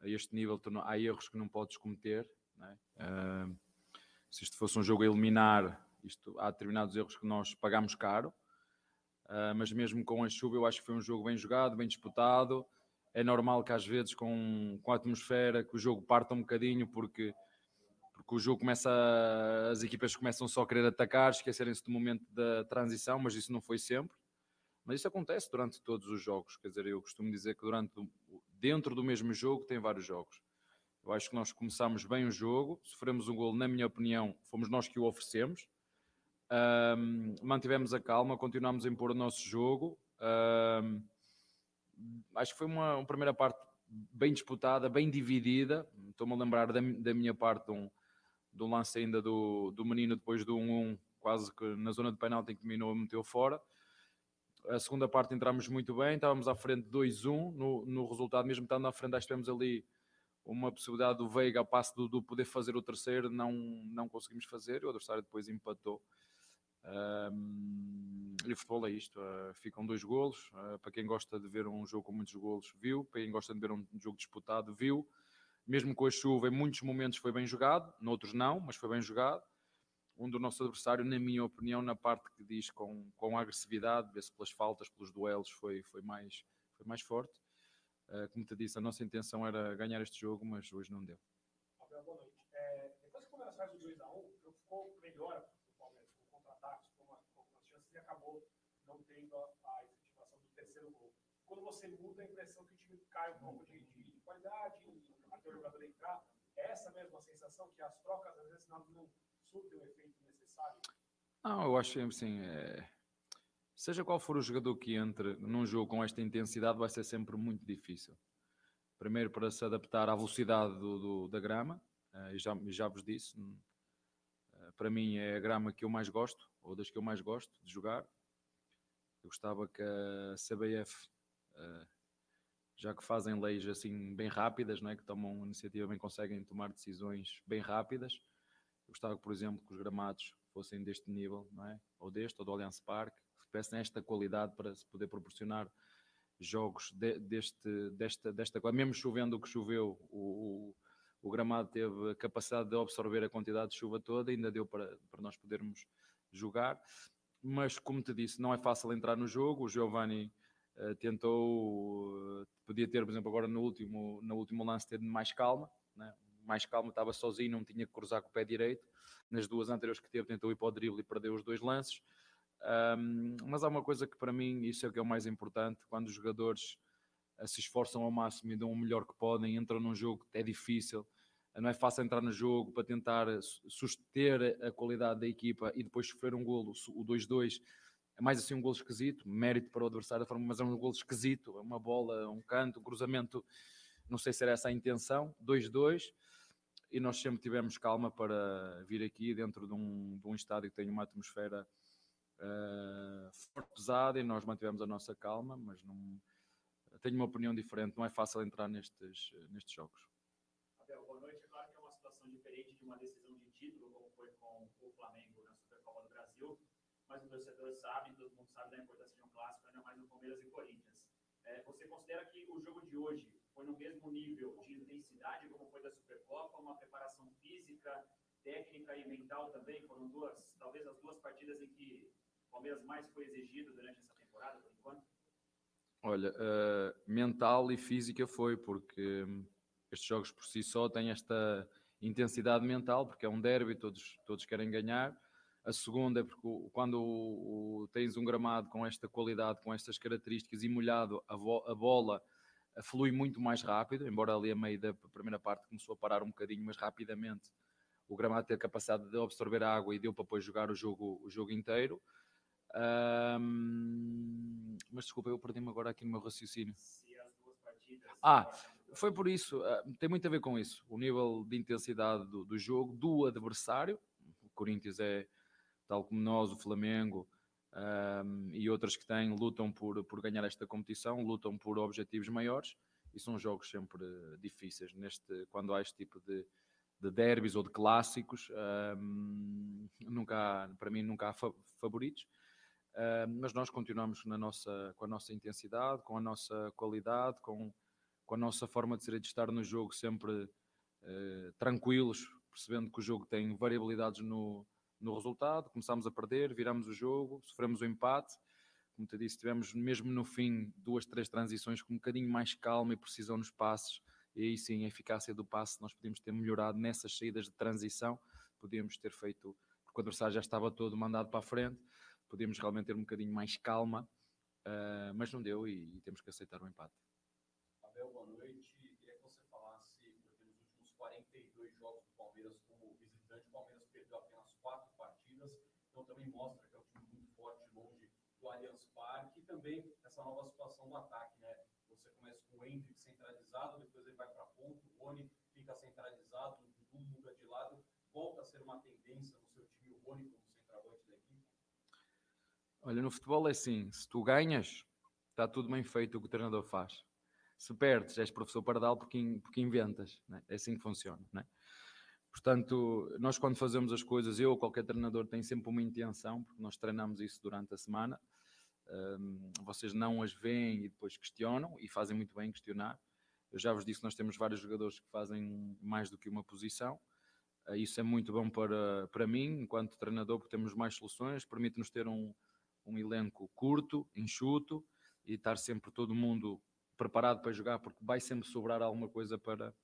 a este nível há erros que não podes cometer. Não é? se isto fosse um jogo a eliminar, Isto, há determinados erros que nós pagamos caro, uh, mas mesmo com a chuva, eu acho que foi um jogo bem jogado, bem disputado. É normal que às vezes, com, com a atmosfera, que o jogo parta um bocadinho, porque, porque o jogo começa, as equipas começam só a querer atacar, esquecerem-se do momento da transição, mas isso não foi sempre. Mas isso acontece durante todos os jogos. Quer dizer, eu costumo dizer que durante, dentro do mesmo jogo tem vários jogos. Eu acho que nós começámos bem o jogo, sofremos um gol, na minha opinião, fomos nós que o oferecemos. Um, mantivemos a calma, continuámos a impor o nosso jogo. Um, acho que foi uma, uma, primeira parte bem disputada, bem dividida. Estou-me a lembrar da, da, minha parte de um, de um lance ainda do, do menino depois do 1-1, quase que na zona de penalti que dominou meteu fora. A segunda parte entramos muito bem, estávamos à frente 2-1 no, no resultado, mesmo estando à frente, acho que tivemos ali uma possibilidade do Veiga, a passo do, do, poder fazer o terceiro, não, não conseguimos fazer, o adversário depois empatou. E o futebol é isto, uh, ficam dois golos, uh, para quem gosta de ver um jogo com muitos golos, viu, para quem gosta de ver um jogo disputado, viu, mesmo com a chuva, em muitos momentos foi bem jogado, noutros não, mas foi bem jogado. Um do nosso adversário, na minha opinião, na parte que diz com, com agressividade, vê-se pelas faltas, pelos duelos, foi, foi, mais, foi mais forte. Uh, como te disse, a nossa intenção era ganhar este jogo, mas hoje não deu. Boa noite. É, depois que o Palmeiras faz o 2x1, um, o jogo ficou melhor para o Palmeiras, com contra-ataques, com, com algumas chances, e acabou não tendo a, a, efetivação do terceiro gol. Quando você muda, a impressão que o time cai um pouco de, de, de qualidade, até o jogador entrar. É essa mesma sensação que as trocas, às vezes, não, não surtem o efeito necessário? Não, eu acho assim. É seja qual for o jogador que entre num jogo com esta intensidade, vai ser sempre muito difícil. Primeiro, para se adaptar à velocidade do, do, da grama, uh, e já, já vos disse, uh, para mim é a grama que eu mais gosto, ou das que eu mais gosto de jogar. Eu gostava que a CBF, eh, já que fazem leis assim bem rápidas, não é? que tomam iniciativa, bem conseguem tomar decisões bem rápidas, eu gostava, por exemplo, que os gramados fossem deste nível, não é? ou deste, ou do Allianz Parque, tivessem esta qualidade para se poder proporcionar jogos de, deste, desta, desta mesmo chovendo o que choveu, o, o, o, gramado teve a capacidade de absorver a quantidade de chuva toda, ainda deu para, para nós podermos jogar. Mas, como te disse, não é fácil entrar no jogo. O Giovanni uh, tentou, uh, podia ter, por exemplo, agora no último, no último lance, ter mais calma, né? mais calma, estava sozinho, não tinha que cruzar com o pé direito. Nas duas anteriores que teve, tentou ir para o drible e perdeu os dois lances. Um, mas há uma coisa que para mim isso é o que é o mais importante, quando os jogadores uh, se esforçam ao máximo e dão o melhor que podem, entram num jogo que é difícil, não é fácil entrar no jogo para tentar suster a qualidade da equipa e depois sofrer um golo, o 2-2 é mais assim um golo esquisito, mérito para o adversário, mas é um golo esquisito, é uma bola, um canto, um cruzamento, não sei se era essa a intenção, 2-2 e nós sempre tivemos calma para vir aqui dentro de um, de um estádio que tem uma atmosfera uh, forte, pesada e nós mantivemos a nossa calma, mas não tenho uma opinião diferente, não é fácil entrar nestes, nestes jogos. Abel, boa noite. É claro que é uma situação diferente de uma decisão de título, como foi com o Flamengo na Supercopa do Brasil, mas o torcedor sabe, todo mundo sabe da importância de um clássico, ainda mais no Palmeiras e Corinthians. É, você considera que o jogo de hoje foi no mesmo nível de intensidade como foi da Supercopa, uma preparação física, técnica e mental também? Foram duas, talvez as duas partidas em que Palmeiras mais foi exigido durante essa temporada, por enquanto? Olha, uh, mental e física foi, porque estes jogos por si só têm esta intensidade mental, porque é um derby, todos, todos querem ganhar. A segunda é porque quando tens um gramado com esta qualidade, com estas características e molhado, a, a bola a flui muito mais rápido, embora ali a meio da primeira parte começou a parar um bocadinho, mas rapidamente o gramado ter capacidade de absorver a água e deu para depois jogar o jogo, o jogo inteiro. Um, mas desculpa, eu perdi-me agora aqui no meu raciocínio. Ah, foi por isso, uh, tem muito a ver com isso. O nível de intensidade do, do, jogo, do adversário. O Corinthians é, tal como nós, o Flamengo um, e outras que têm, lutam por, por ganhar esta competição, lutam por objetivos maiores e são jogos sempre difíceis. Neste, quando há este tipo de, de derbys ou de clássicos, um, nunca há, para mim, nunca há favoritos. Mas nós continuamos na nossa, com a nossa intensidade, com a nossa qualidade, com, com a nossa forma de ser de estar no jogo sempre uh, tranquilos, percebendo que o jogo tem variabilidades no, no resultado, começámos a perder, viramos o jogo, sofremos o empate. Como te disse, tivemos mesmo no fim duas, três transições com um bocadinho mais calma e precisão nos passes. E aí sim, a eficácia do passe nós podíamos ter melhorado nessas saídas de transição, podíamos ter feito, porque o adversário já estava todo mandado para a frente, podíamos realmente ter um bocadinho mais calma, uh, mas não deu e, e temos que aceitar o empate. Abel, boa noite. Queria que você falasse, porque nos últimos 42 jogos do Palmeiras como visitante, o Palmeiras perdeu apenas quatro partidas, então também mostra que é um time muito forte longe do Allianz Parque e também essa nova situação do ataque, né? Você começa com o Hendrick centralizado, depois ele vai para ponto, o Rony fica centralizado, o Dudu muda de lado, volta a ser uma tendência no seu time, o Rony como centroavante da equipe? Olha, no futebol é assim, se tu ganhas, está tudo bem feito o que o treinador faz. Se perdes, és professor Pardal porque, porque inventas. Né? É assim que funciona. Né? Portanto, nós quando fazemos as coisas, eu ou qualquer treinador tem sempre uma intenção, porque nós treinamos isso durante a semana. Um, vocês não as veem e depois questionam, e fazem muito bem questionar. Eu já vos disse nós temos vários jogadores que fazem mais do que uma posição. Uh, isso é muito bom para, para mim, enquanto treinador, porque temos mais soluções, permite-nos ter um, um elenco curto, enxuto, e estar sempre todo mundo preparado para jogar, porque vai sempre sobrar alguma coisa para,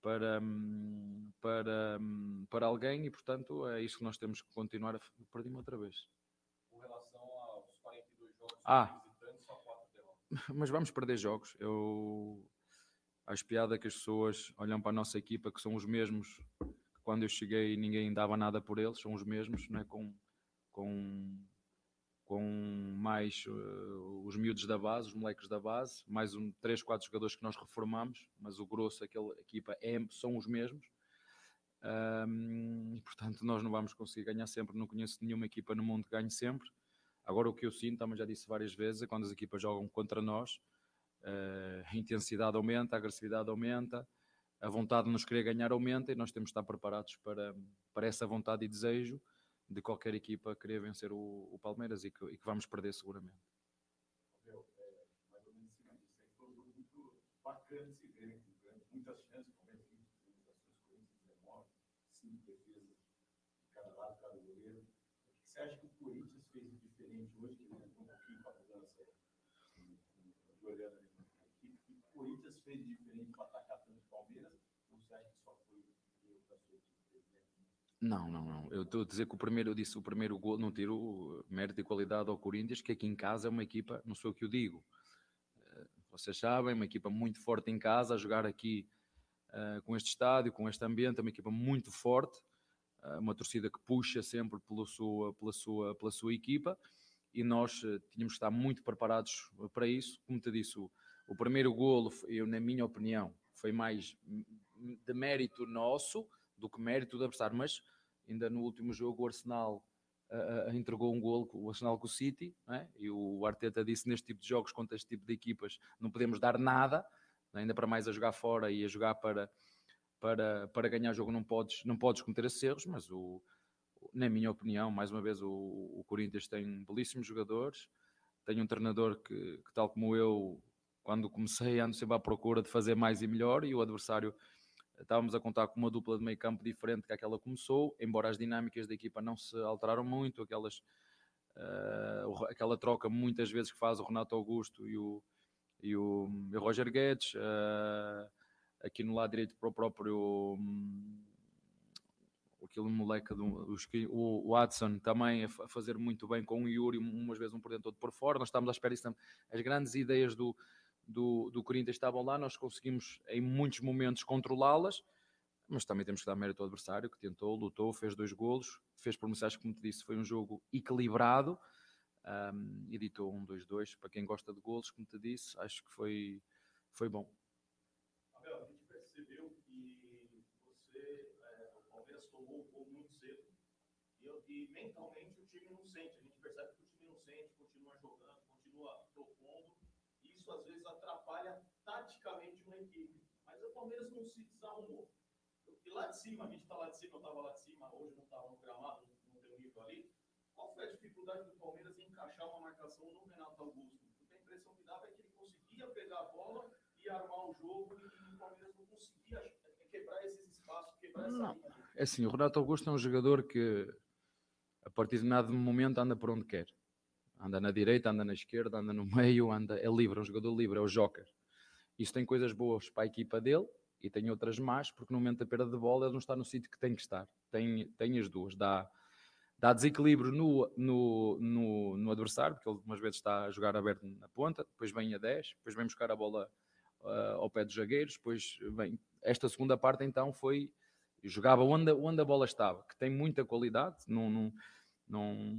para, para, para alguém e, portanto, é isso que nós temos que continuar a. Perdi-me outra vez. Com relação aos 42 jogos ah, visitantes, só 4 derrotas. Mas vamos perder jogos. Eu acho piada que as pessoas olham para a nossa equipa, que são os mesmos que quando eu cheguei ninguém dava nada por eles, são os mesmos, não é? com, com com mais uh, os miúdos da base, os moleques da base, mais um, três, quatro jogadores que nós reformamos, mas o grosso, aquela equipa, é, são os mesmos. Um, portanto, nós não vamos conseguir ganhar sempre. Não conheço nenhuma equipa no mundo que ganhe sempre. Agora, o que eu sinto, também já disse várias vezes, é quando as equipas jogam contra nós, uh, a intensidade aumenta, a agressividade aumenta, a vontade de nos querer ganhar aumenta e nós temos de estar preparados para, para essa vontade e desejo de qualquer equipa querer vencer o, o Palmeiras e que, e que, vamos perder seguramente. Meu, é, mais ou menos assim, isso aí foi um jogo muito bacana de se ver, né? muitas chances, Palmeiras 20 finalizações, Corinthians 19, 5 defesas de cada lado, cada goleiro. O que você acha que o Corinthians fez diferente hoje, que né, um pouquinho com a mudança de olhando ali o que o Corinthians fez diferente para atacar tanto o Palmeiras, ou você acha que só foi erro da sua equipe? Não, não, não. Eu estou a dizer que o primeiro, eu disse o primeiro gol, não tiro mérito e qualidade ao Corinthians, que aqui em casa é uma equipa, não sou o que eu digo. Eh, vocês sabem, uma equipa muito forte em casa, a jogar aqui uh, com este estádio, com este ambiente, é uma equipa muito forte, uh, uma torcida que puxa sempre pela sua, pela sua, pela sua equipa, e nós tínhamos que estar muito preparados para isso. Como te disse, o, o primeiro golo, eu, na minha opinião, foi mais de mérito nosso, do que mérito do adversário, mas ainda no último jogo o Arsenal uh, entregou um gol, o Arsenal com o City, é? e o Arteta disse neste tipo de jogos, contra este tipo de equipas, não podemos dar nada, ainda para mais a jogar fora e a jogar para, para, para ganhar jogo não podes, não podes cometer esses erros, mas o, na minha opinião, mais uma vez, o, o Corinthians tem belíssimos jogadores, tem um treinador que, que, tal como eu, quando comecei, ando sempre à procura de fazer mais e melhor, e o adversário estávamos a contar com uma dupla de meio campo diferente que aquela começou, embora as dinâmicas da equipa não se alteraram muito, aquelas, uh, aquela troca muitas vezes que faz o Renato Augusto e o, e o, e o Roger Guedes, uh, aqui no lado direito para o próprio um, aquele moleque do, o, o Watson também a, fazer muito bem com o Yuri, umas vezes um por dentro, outro por fora, nós estamos à espera disso, as grandes ideias do do, do Corinthians estavam lá, nós conseguimos em muitos momentos controlá-las, mas também temos que dar mérito ao adversário que tentou, lutou, fez dois golos, fez por como te disse, foi um jogo equilibrado, um, editou um 2-2, para quem gosta de golos, como te disse, acho que foi, foi bom. Abel, a gente percebeu que você, é, o Palmeiras tomou o gol muito cedo, e, e mentalmente o time não sente, a gente percebe que o time não sente, continua jogando, continua propondo, isso às vezes atrapalha taticamente uma equipe. Mas o Palmeiras não se desarrumou. E lá de cima, a gente está lá de cima, eu estava lá de cima, hoje não estava no gramado, não tem um nível ali. Qual foi a dificuldade do Palmeiras em encaixar uma marcação no Renato Augusto? Porque a impressão que dava é que ele conseguia pegar a bola e armar o jogo e o Palmeiras não conseguia quebrar esses espaços, quebrar essa não. linha. É assim, o Renato Augusto é um jogador que partir de determinado momento anda por onde quer. Anda na direita, anda na esquerda, anda no meio, anda, é livre, é um jogador livre, é o joker. Isso tem coisas boas para a equipa dele e tem outras más, porque no momento da perda de bola ele não está no sítio que tem que estar. Tem, tem as duas. Dá, dá desequilíbrio no, no, no, no, adversário, porque ele umas vezes está a jogar aberto na ponta, depois vem a 10, depois vem buscar a bola uh, ao pé dos zagueiros, depois vem. Esta segunda parte então foi. Jogava onde, onde a bola estava, que tem muita qualidade, não, não, não,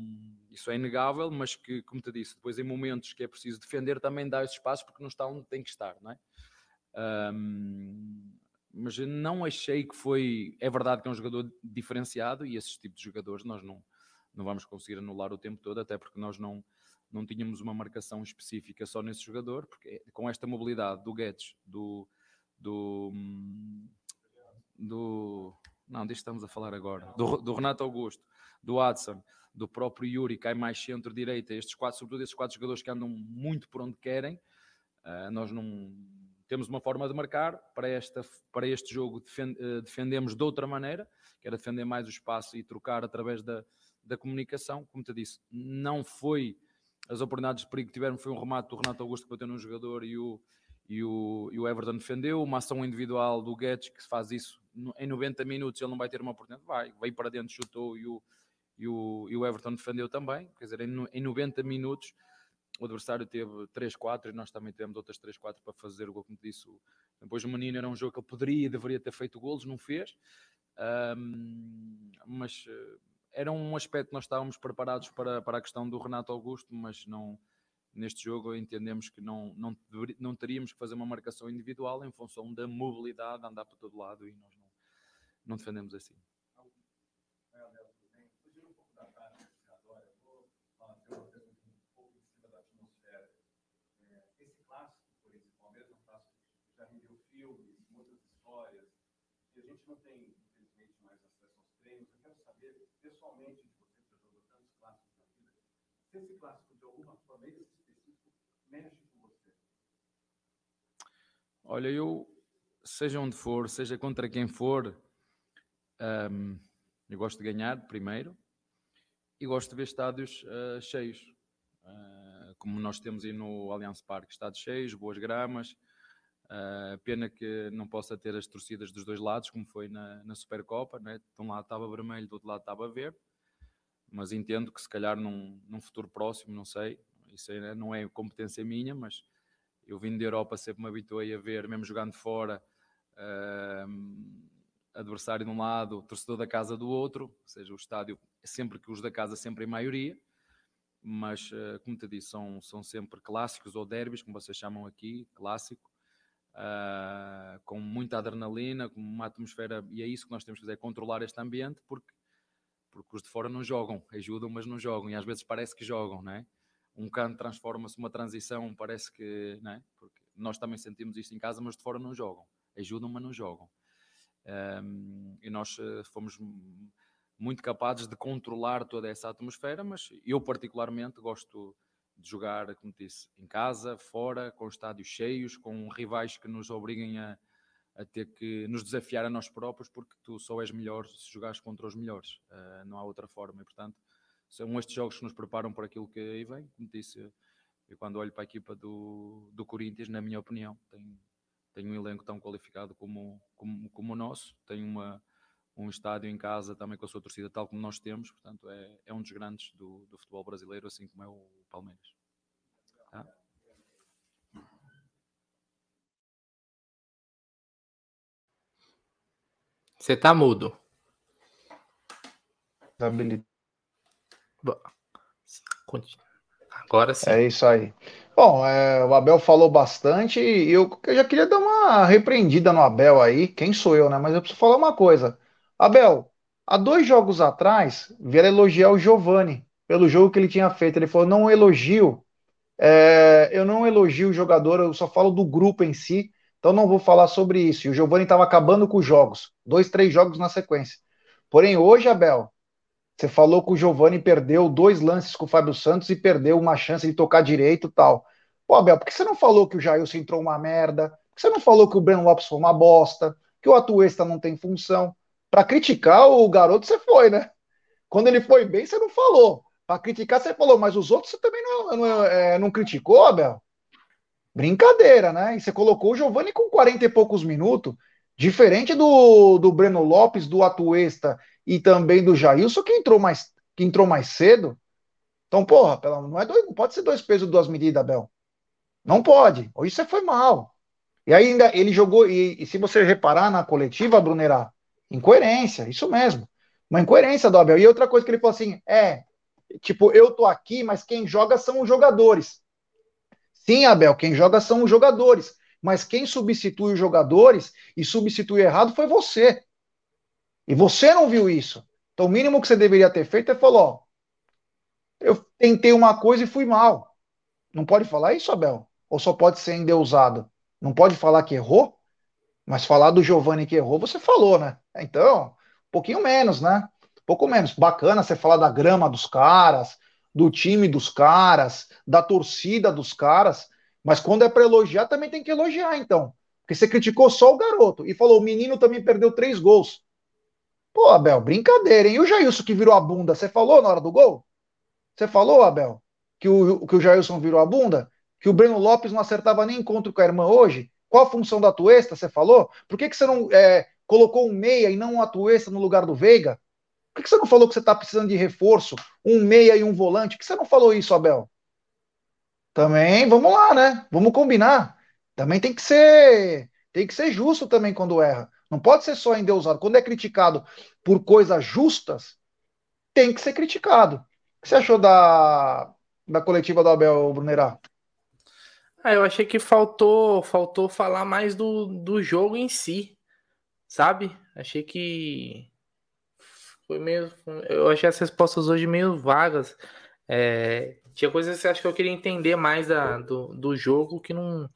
isso é inegável, mas que, como te disse, depois em momentos que é preciso defender também dá esse espaço porque não está onde tem que estar, não é? Um, mas não achei que foi. É verdade que é um jogador diferenciado e esses tipos de jogadores nós não, não vamos conseguir anular o tempo todo, até porque nós não, não tínhamos uma marcação específica só nesse jogador, porque com esta mobilidade do Guedes, do. do, do não, disto estamos a falar agora, do, do Renato Augusto, do Adson, do próprio Yuri, cai mais centro-direita, estes quatro, sobretudo esses quatro jogadores que andam muito por onde querem, uh, nós não temos uma forma de marcar, para, esta, para este jogo uh, defendemos de outra maneira, que era defender mais o espaço e trocar através da, da comunicação, como te disse, não foi as oportunidades de perigo que tiveram, foi um remate do Renato Augusto que bateu num jogador e o, e o, e o Everton defendeu, uma ação individual do Guedes que faz isso em 90 minutos, ele não vai ter uma oportunidade, vai, vai para dentro, chutou e o, e o, e o Everton defendeu também, quer dizer, em, em 90 minutos o adversário teve 3-4 e nós também tivemos outras 3-4 para fazer o gol, como disse. Depois o Menino era um jogo que ele poderia e deveria ter feito golos, não fez, um, mas eh, era um aspecto que nós estávamos preparados para, para a questão do Renato Augusto, mas não neste jogo entendemos que não, não, não teríamos que fazer uma marcação individual em função da mobilidade, andar para todo lado e nós não, não defendemos assim. Não tem, infelizmente, mais acesso aos treinos, eu quero saber, pessoalmente, de você que já jogou tantos clássicos na vida, se esse clássico, de alguma forma, esse específico, mexe com você. Olha, eu, seja onde for, seja contra quem for, um, eu gosto de ganhar, primeiro, e gosto de ver estádios uh, cheios. Uh, como nós temos aí no Allianz Parque, estádios cheios, boas gramas, Uh, pena que não possa ter as torcidas dos dois lados, como foi na, na Supercopa, né? de um lado estava vermelho, do outro lado estava verde, mas entendo que se calhar num, num futuro próximo, não sei, isso é, não é competência minha, mas eu vim da Europa, sempre me habituei a ver, mesmo jogando fora, uh, adversário de um lado, torcedor da casa do outro, ou seja, o estádio, sempre que os da casa, sempre em maioria, mas uh, como te disse, são, são sempre clássicos ou derbys, como vocês chamam aqui, clássico, uh, com muita adrenalina, com uma atmosfera, e é isso que nós temos que fazer, é controlar este ambiente, porque, porque os de fora não jogam, ajudam, mas não jogam, e às vezes parece que jogam, não é? Um canto transforma-se numa transição, parece que, não é? Porque nós também sentimos isto em casa, mas de fora não jogam, ajudam, mas não jogam. E nós eh, fomos muito capazes de controlar toda essa atmosfera, mas eu particularmente gosto de jogar, como disse, em casa, fora, com estádios cheios, com rivais que nos obriguem a, a ter que nos desafiar a nós próprios, porque tu só és melhor se jogares contra os melhores, uh, não há outra forma. E, portanto, são estes jogos que nos preparam para aquilo que aí vem. Como disse, eu quando olho para a equipa do, do Corinthians, na minha opinião, tem, tem um elenco tão qualificado como, como, como o nosso, tem uma um estádio em casa também com a sua torcida, tal como nós temos, portanto é, é um dos grandes do, do futebol brasileiro, assim como é o Palmeiras. Tá? Você tá mudo. Agora sim. É isso aí. Bom, é, o Abel falou bastante e eu, eu já queria dar uma repreendida no Abel aí. Quem sou eu, né? Mas eu preciso falar uma coisa. Abel, há dois jogos atrás, vieram elogiar o Giovani pelo jogo que ele tinha feito. Ele falou: não elogio, é, eu não elogio o jogador, eu só falo do grupo em si, então não vou falar sobre isso. E o Giovani estava acabando com os jogos, dois, três jogos na sequência. Porém, hoje, Abel, você falou que o Giovani perdeu dois lances com o Fábio Santos e perdeu uma chance de tocar direito e tal. Pô, Abel, por que você não falou que o Jailson entrou uma merda? Por que você não falou que o Breno Lopes foi uma bosta? Que o Atuesta não tem função? Para criticar o garoto, você foi, né? Quando ele foi bem, você não falou. Para criticar, você falou, mas os outros você também não, não, é, não criticou, Abel? Brincadeira, né? E você colocou o Giovani com 40 e poucos minutos, diferente do, do Breno Lopes, do Atuesta e também do Jailson, que entrou mais, que entrou mais cedo. Então, porra, não, é dois, não pode ser dois pesos, duas medidas, Abel. Não pode. Hoje você foi mal. E ainda ele jogou, e, e se você reparar na coletiva, Brunerá, incoerência, isso mesmo. Uma incoerência do Abel. E outra coisa que ele falou assim: é, tipo, eu tô aqui, mas quem joga são os jogadores. Sim, Abel, quem joga são os jogadores. Mas quem substitui os jogadores e substitui errado foi você. E você não viu isso. Então, o mínimo que você deveria ter feito é falar: ó, eu tentei uma coisa e fui mal. Não pode falar isso, Abel? Ou só pode ser endeusado? Não pode falar que errou? Mas falar do Giovanni que errou, você falou, né? Então, um pouquinho menos, né? Um pouco menos. Bacana você falar da grama dos caras, do time dos caras, da torcida dos caras, mas quando é para elogiar, também tem que elogiar, então. Porque você criticou só o garoto e falou: o menino também perdeu três gols. Pô, Abel, brincadeira, hein? E o Jailson que virou a bunda, você falou na hora do gol? Você falou, Abel, que o, que o Jailson virou a bunda? Que o Breno Lopes não acertava nem encontro com a irmã hoje? Qual a função da Tuesta, você falou? Por que, que você não é, colocou um meia e não um Atuesta no lugar do Veiga? Por que, que você não falou que você está precisando de reforço? Um meia e um volante? Por que você não falou isso, Abel? Também, vamos lá, né? Vamos combinar. Também tem que ser, tem que ser justo também quando erra. Não pode ser só endeusado. Quando é criticado por coisas justas, tem que ser criticado. O que você achou da, da coletiva do Abel Brunerá? Ah, eu achei que faltou, faltou falar mais do, do jogo em si, sabe? Achei que foi meio, eu achei as respostas hoje meio vagas. É, tinha coisas que acho que eu queria entender mais da, do, do jogo que não.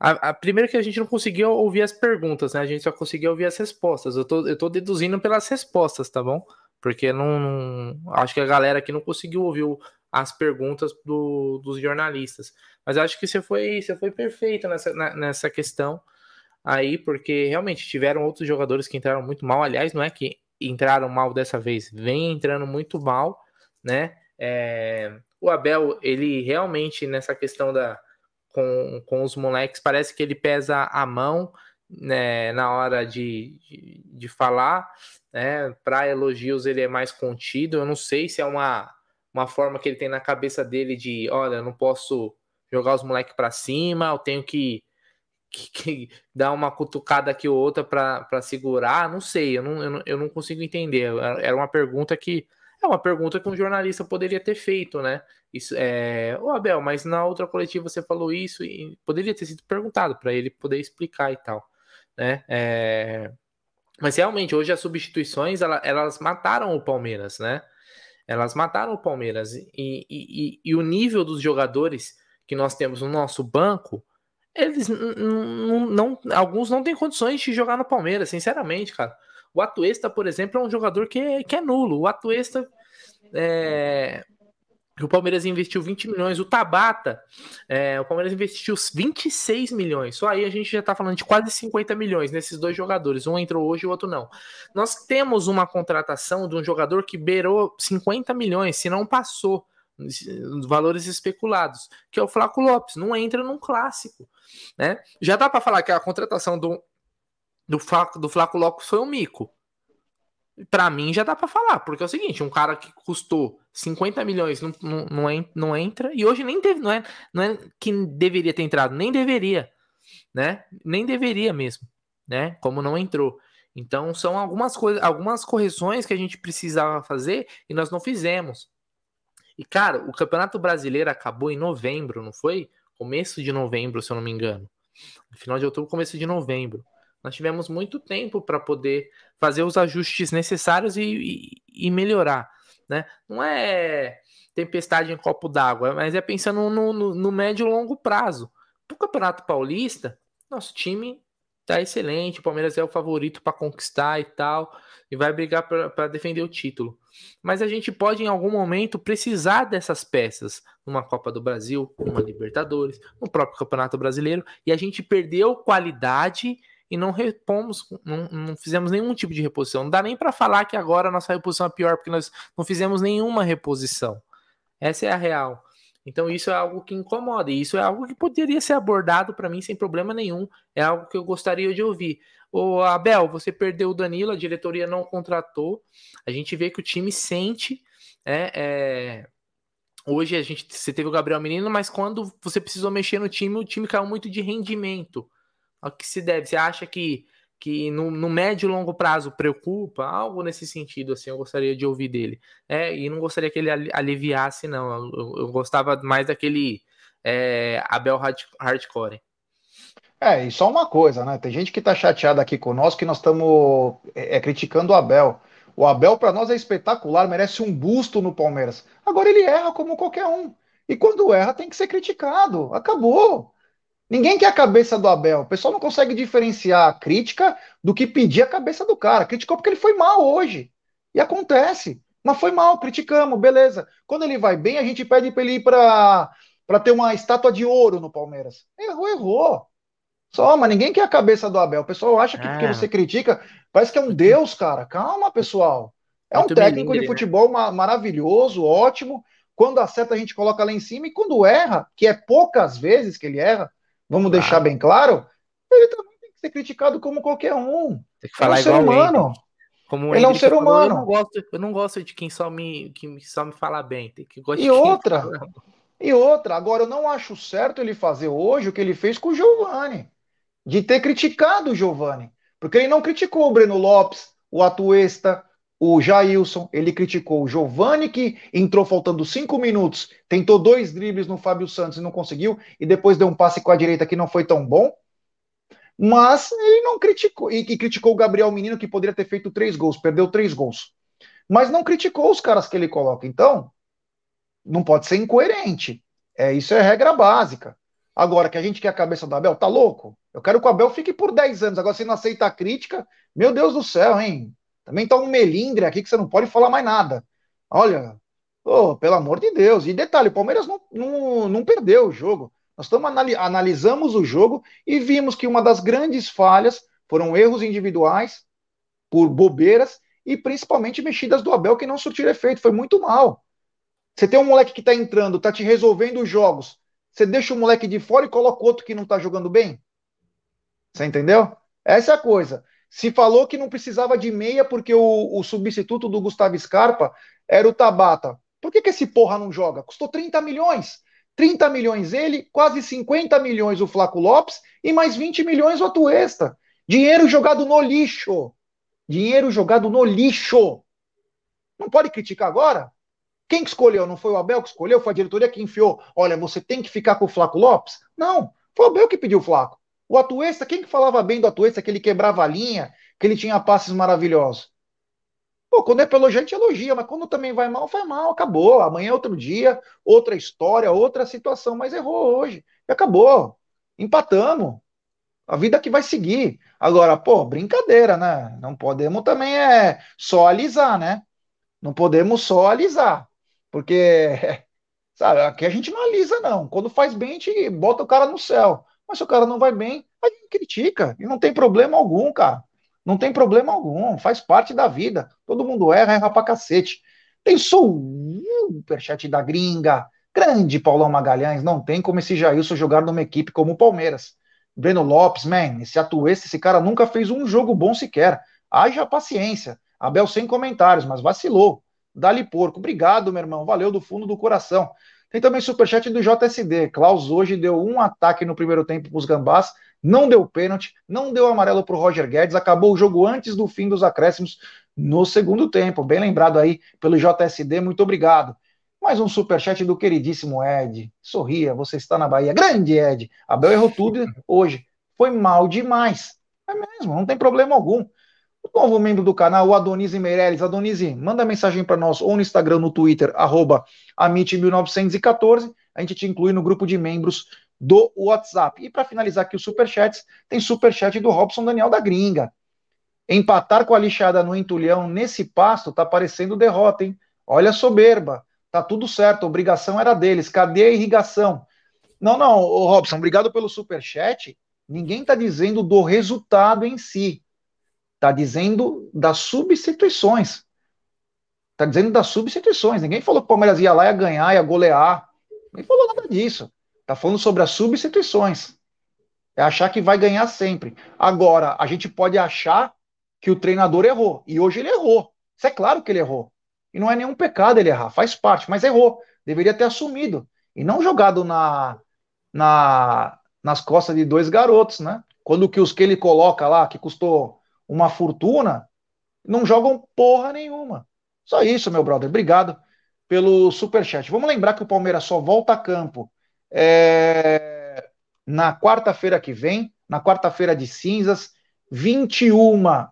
A, a primeira que a gente não conseguia ouvir as perguntas, né? A gente só conseguia ouvir as respostas. Eu tô, eu tô deduzindo pelas respostas, tá bom? Porque não, não acho que a galera aqui não conseguiu ouvir as perguntas do, dos jornalistas. Mas acho que você foi, você foi perfeito nessa, nessa questão aí, porque realmente tiveram outros jogadores que entraram muito mal. Aliás, não é que entraram mal dessa vez, vem entrando muito mal, né? É, o Abel, ele realmente nessa questão da com, com os moleques, parece que ele pesa a mão né, na hora de, de, de falar, né? Para elogios ele é mais contido. Eu não sei se é uma uma forma que ele tem na cabeça dele de, olha, eu não posso jogar os moleques para cima, eu tenho que, que, que, dar uma cutucada aqui ou outra para segurar, não sei, eu não, eu não, eu, não, consigo entender. Era uma pergunta que é uma pergunta que um jornalista poderia ter feito, né? Isso é, ô Abel, mas na outra coletiva você falou isso e poderia ter sido perguntado para ele poder explicar e tal, né? É... Mas realmente hoje as substituições elas, elas mataram o Palmeiras, né? Elas mataram o Palmeiras. E, e, e o nível dos jogadores que nós temos no nosso banco, eles não, alguns não têm condições de jogar no Palmeiras, sinceramente, cara. O Atuesta, por exemplo, é um jogador que que é nulo. O Atuesta é, o Palmeiras investiu 20 milhões, o Tabata, é, o Palmeiras investiu 26 milhões. Só aí a gente já tá falando de quase 50 milhões nesses dois jogadores. Um entrou hoje e o outro não. Nós temos uma contratação de um jogador que beirou 50 milhões, se não passou valores especulados, que é o Flaco Lopes, não entra num clássico, né? Já dá para falar que a contratação do do Flaco, do Flaco Lopes foi um mico para mim já dá para falar, porque é o seguinte, um cara que custou 50 milhões não, não, não, não entra, e hoje nem teve, não é, não é que deveria ter entrado, nem deveria, né? Nem deveria mesmo, né? Como não entrou. Então são algumas coisas, algumas correções que a gente precisava fazer e nós não fizemos. E cara, o Campeonato Brasileiro acabou em novembro, não foi? Começo de novembro, se eu não me engano. Final de outubro, começo de novembro. Nós tivemos muito tempo para poder fazer os ajustes necessários e, e, e, melhorar. Né? Não é tempestade em copo d'água, mas é pensando no, no, no médio e longo prazo. Para o Campeonato Paulista, nosso time tá excelente, o Palmeiras é o favorito para conquistar e tal, e vai brigar para defender o título. Mas a gente pode, em algum momento, precisar dessas peças numa Copa do Brasil, numa Libertadores, no próprio Campeonato Brasileiro, e a gente perdeu qualidade e não repomos, não, não fizemos nenhum tipo de reposição. Não dá nem para falar que agora a nossa reposição é pior, porque nós não fizemos nenhuma reposição. Essa é a real. Então isso é algo que incomoda, e isso é algo que poderia ser abordado para mim sem problema nenhum. É algo que eu gostaria de ouvir. Ô Abel, você perdeu o Danilo, a diretoria não contratou. A gente vê que o time sente, né, é, hoje a gente você teve o Gabriel Menino, mas quando você precisou mexer no time, o time caiu muito de rendimento. O que se deve? Você acha que, que no, no médio e longo prazo preocupa? Algo nesse sentido, assim, eu gostaria de ouvir dele. É, e não gostaria que ele aliviasse, não. Eu, eu gostava mais daquele é, Abel hard, Hardcore. É, e só uma coisa, né? Tem gente que tá chateada aqui conosco que nós estamos é, é, criticando o Abel. O Abel, para nós, é espetacular, merece um busto no Palmeiras. Agora ele erra como qualquer um. E quando erra, tem que ser criticado. Acabou. Ninguém quer a cabeça do Abel. O pessoal não consegue diferenciar a crítica do que pedir a cabeça do cara. Criticou porque ele foi mal hoje. E acontece. Mas foi mal, criticamos, beleza. Quando ele vai bem, a gente pede para ele ir para ter uma estátua de ouro no Palmeiras. Errou, errou. Só, mas ninguém quer a cabeça do Abel. O pessoal acha que porque é. você critica, parece que é um deus, cara. Calma, pessoal. É um técnico de né? futebol maravilhoso, ótimo. Quando acerta, a gente coloca lá em cima. E quando erra, que é poucas vezes que ele erra, vamos claro. deixar bem claro, ele também tem que ser criticado como qualquer um. Tem que falar é um ser humano. Como ele é um ser falou, humano. Eu não, gosto, eu não gosto de quem só me, que só me fala bem. Tem que e outra, e outra, agora eu não acho certo ele fazer hoje o que ele fez com o Giovani de ter criticado o Giovani. Porque ele não criticou o Breno Lopes, o Atuesta, o Jailson, ele criticou o Giovani, que entrou faltando cinco minutos, tentou dois dribles no Fábio Santos e não conseguiu, e depois deu um passe com a direita que não foi tão bom. Mas ele não criticou, e, e criticou o Gabriel Menino, que poderia ter feito três gols, perdeu três gols. Mas não criticou os caras que ele coloca. Então, não pode ser incoerente. É, isso é regra básica. Agora, que a gente quer a cabeça do Abel, tá louco? Eu quero que o Abel fique por 10 anos. Agora, se não aceita a crítica, meu Deus do céu, hein? Também tá um melindre aqui que você não pode falar mais nada. Olha, oh, pelo amor de Deus. E detalhe, o Palmeiras não, não, não perdeu o jogo. Nós estamos analisamos o jogo e vimos que uma das grandes falhas foram erros individuais por bobeiras e principalmente mexidas do Abel que não surtiram efeito. Foi muito mal. Você tem um moleque que está entrando, está te resolvendo os jogos. Você deixa o moleque de fora e coloca outro que não tá jogando bem? Você entendeu? Essa é a coisa. Se falou que não precisava de meia porque o, o substituto do Gustavo Scarpa era o Tabata. Por que, que esse porra não joga? Custou 30 milhões. 30 milhões ele, quase 50 milhões o Flaco Lopes e mais 20 milhões o Atuesta. Dinheiro jogado no lixo. Dinheiro jogado no lixo. Não pode criticar agora? Quem que escolheu? Não foi o Abel que escolheu? Foi a diretoria que enfiou? Olha, você tem que ficar com o Flaco Lopes? Não, foi o Abel que pediu o Flaco. O Atuesta, quem que falava bem do Atuesta, que ele quebrava a linha, que ele tinha passes maravilhosos? Pô, quando é a gente elogia, mas quando também vai mal, vai mal, acabou. Amanhã é outro dia, outra história, outra situação, mas errou hoje. E acabou. Empatamos. A vida que vai seguir. Agora, pô, brincadeira, né? Não podemos também é só alisar, né? Não podemos só alisar. Porque, sabe, aqui a gente não alisa, não. Quando faz bem, a gente bota o cara no céu. Mas se o cara não vai bem, a gente critica. E não tem problema algum, cara. Não tem problema algum. Faz parte da vida. Todo mundo erra, erra pra cacete. Tem superchat da gringa. Grande Paulão Magalhães. Não tem como esse Jailson jogar numa equipe como o Palmeiras. Breno Lopes, man, esse atueste, esse cara nunca fez um jogo bom sequer. Haja paciência. Abel sem comentários, mas vacilou. Dali Porco. Obrigado, meu irmão. Valeu do fundo do coração. Tem também superchat do JSD. Klaus hoje deu um ataque no primeiro tempo para os Gambás, não deu pênalti, não deu amarelo para o Roger Guedes, acabou o jogo antes do fim dos acréscimos no segundo tempo. Bem lembrado aí pelo JSD, muito obrigado. Mais um superchat do queridíssimo Ed. Sorria, você está na Bahia. Grande Ed. Abel errou tudo hoje. Foi mal demais. É mesmo, não tem problema algum. Novo membro do canal, o Adonise Meirelles. Adonise, manda mensagem para nós ou no Instagram, no Twitter, arroba Amit1914. A gente te inclui no grupo de membros do WhatsApp. E para finalizar aqui os superchats, tem superchat do Robson Daniel da Gringa. Empatar com a lixada no entulhão nesse pasto tá parecendo derrota, hein? Olha a soberba. Tá tudo certo, a obrigação era deles. Cadê a irrigação? Não, não, Robson, obrigado pelo superchat. Ninguém está dizendo do resultado em si. Está dizendo das substituições. Está dizendo das substituições. Ninguém falou que o Palmeiras ia lá, ia ganhar, ia golear. Nem falou nada disso. Está falando sobre as substituições. É achar que vai ganhar sempre. Agora, a gente pode achar que o treinador errou. E hoje ele errou. Isso é claro que ele errou. E não é nenhum pecado ele errar, faz parte, mas errou. Deveria ter assumido. E não jogado na, na, nas costas de dois garotos, né? Quando que os que ele coloca lá, que custou uma fortuna, não jogam porra nenhuma. Só isso, meu brother. Obrigado pelo superchat. Vamos lembrar que o Palmeiras só volta a campo é, na quarta-feira que vem, na quarta-feira de cinzas, 21,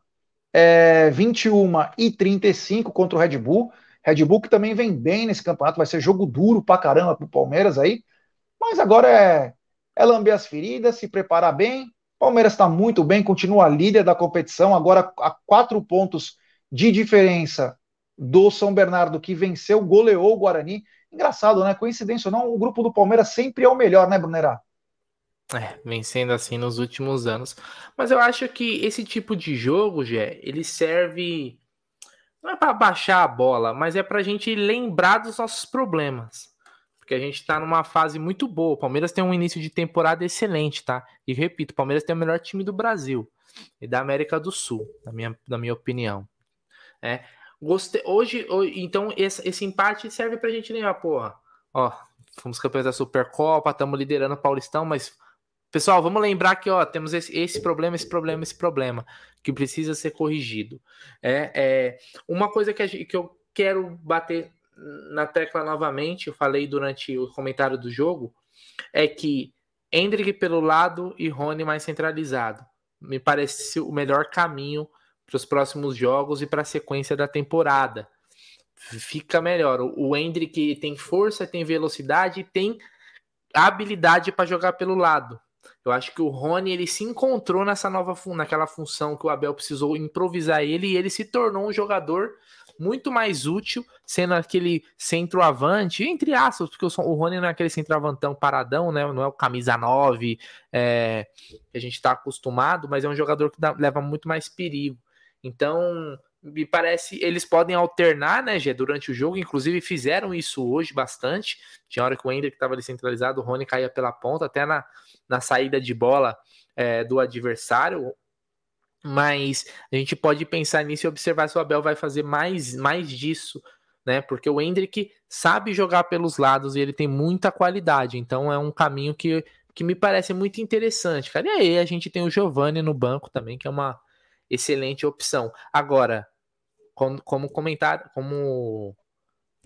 é, 21 e 35 contra o Red Bull. Red Bull que também vem bem nesse campeonato, vai ser jogo duro pra caramba pro Palmeiras aí. Mas agora é, é lamber as feridas, se preparar bem. Palmeiras está muito bem, continua líder da competição, agora a quatro pontos de diferença do São Bernardo, que venceu, goleou o Guarani. Engraçado, né? Coincidência ou não, o grupo do Palmeiras sempre é o melhor, né, Brunerá? É, vencendo assim nos últimos anos. Mas eu acho que esse tipo de jogo, Gé, ele serve. Não é para baixar a bola, mas é para a gente lembrar dos nossos problemas. Porque a gente está numa fase muito boa. O Palmeiras tem um início de temporada excelente, tá? E repito, o Palmeiras tem o melhor time do Brasil e da América do Sul, na minha, na minha opinião. É, Gostei, hoje, hoje, então, esse, esse empate serve pra gente lembrar, porra. Ó, fomos campeões da Supercopa, estamos liderando o Paulistão, mas, pessoal, vamos lembrar que, ó, temos esse, esse problema, esse problema, esse problema, que precisa ser corrigido. É, é uma coisa que, gente, que eu quero bater na tecla novamente, eu falei durante o comentário do jogo, é que Hendrick pelo lado e Rony mais centralizado. Me parece o melhor caminho para os próximos jogos e para a sequência da temporada. Fica melhor. O Hendrick tem força, tem velocidade, tem habilidade para jogar pelo lado. Eu acho que o Rony ele se encontrou nessa nova naquela função que o Abel precisou improvisar ele e ele se tornou um jogador muito mais útil, sendo aquele centroavante, entre aspas, porque o Rony não é aquele centroavantão paradão, né? Não é o camisa 9 é, que a gente está acostumado, mas é um jogador que dá, leva muito mais perigo. Então, me parece, eles podem alternar, né, Gê, durante o jogo, inclusive fizeram isso hoje bastante. Tinha hora que o Ender estava ali centralizado, o Rony caía pela ponta, até na, na saída de bola é, do adversário. Mas a gente pode pensar nisso e observar se o Abel vai fazer mais, mais disso, né? Porque o Hendrick sabe jogar pelos lados e ele tem muita qualidade, então é um caminho que, que me parece muito interessante, cara. E aí a gente tem o Giovanni no banco também, que é uma excelente opção. Agora, como, como comentário, como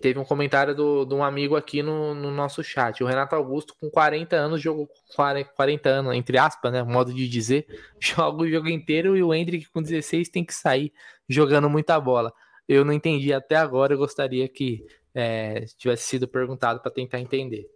teve um comentário do, de um amigo aqui no, no, nosso chat. O Renato Augusto, com 40 anos, jogou 40, 40 anos, entre aspas, né? Modo de dizer, joga o jogo inteiro e o Hendrick com 16 tem que sair jogando muita bola. Eu não entendi até agora, eu gostaria que é, tivesse sido perguntado para tentar entender.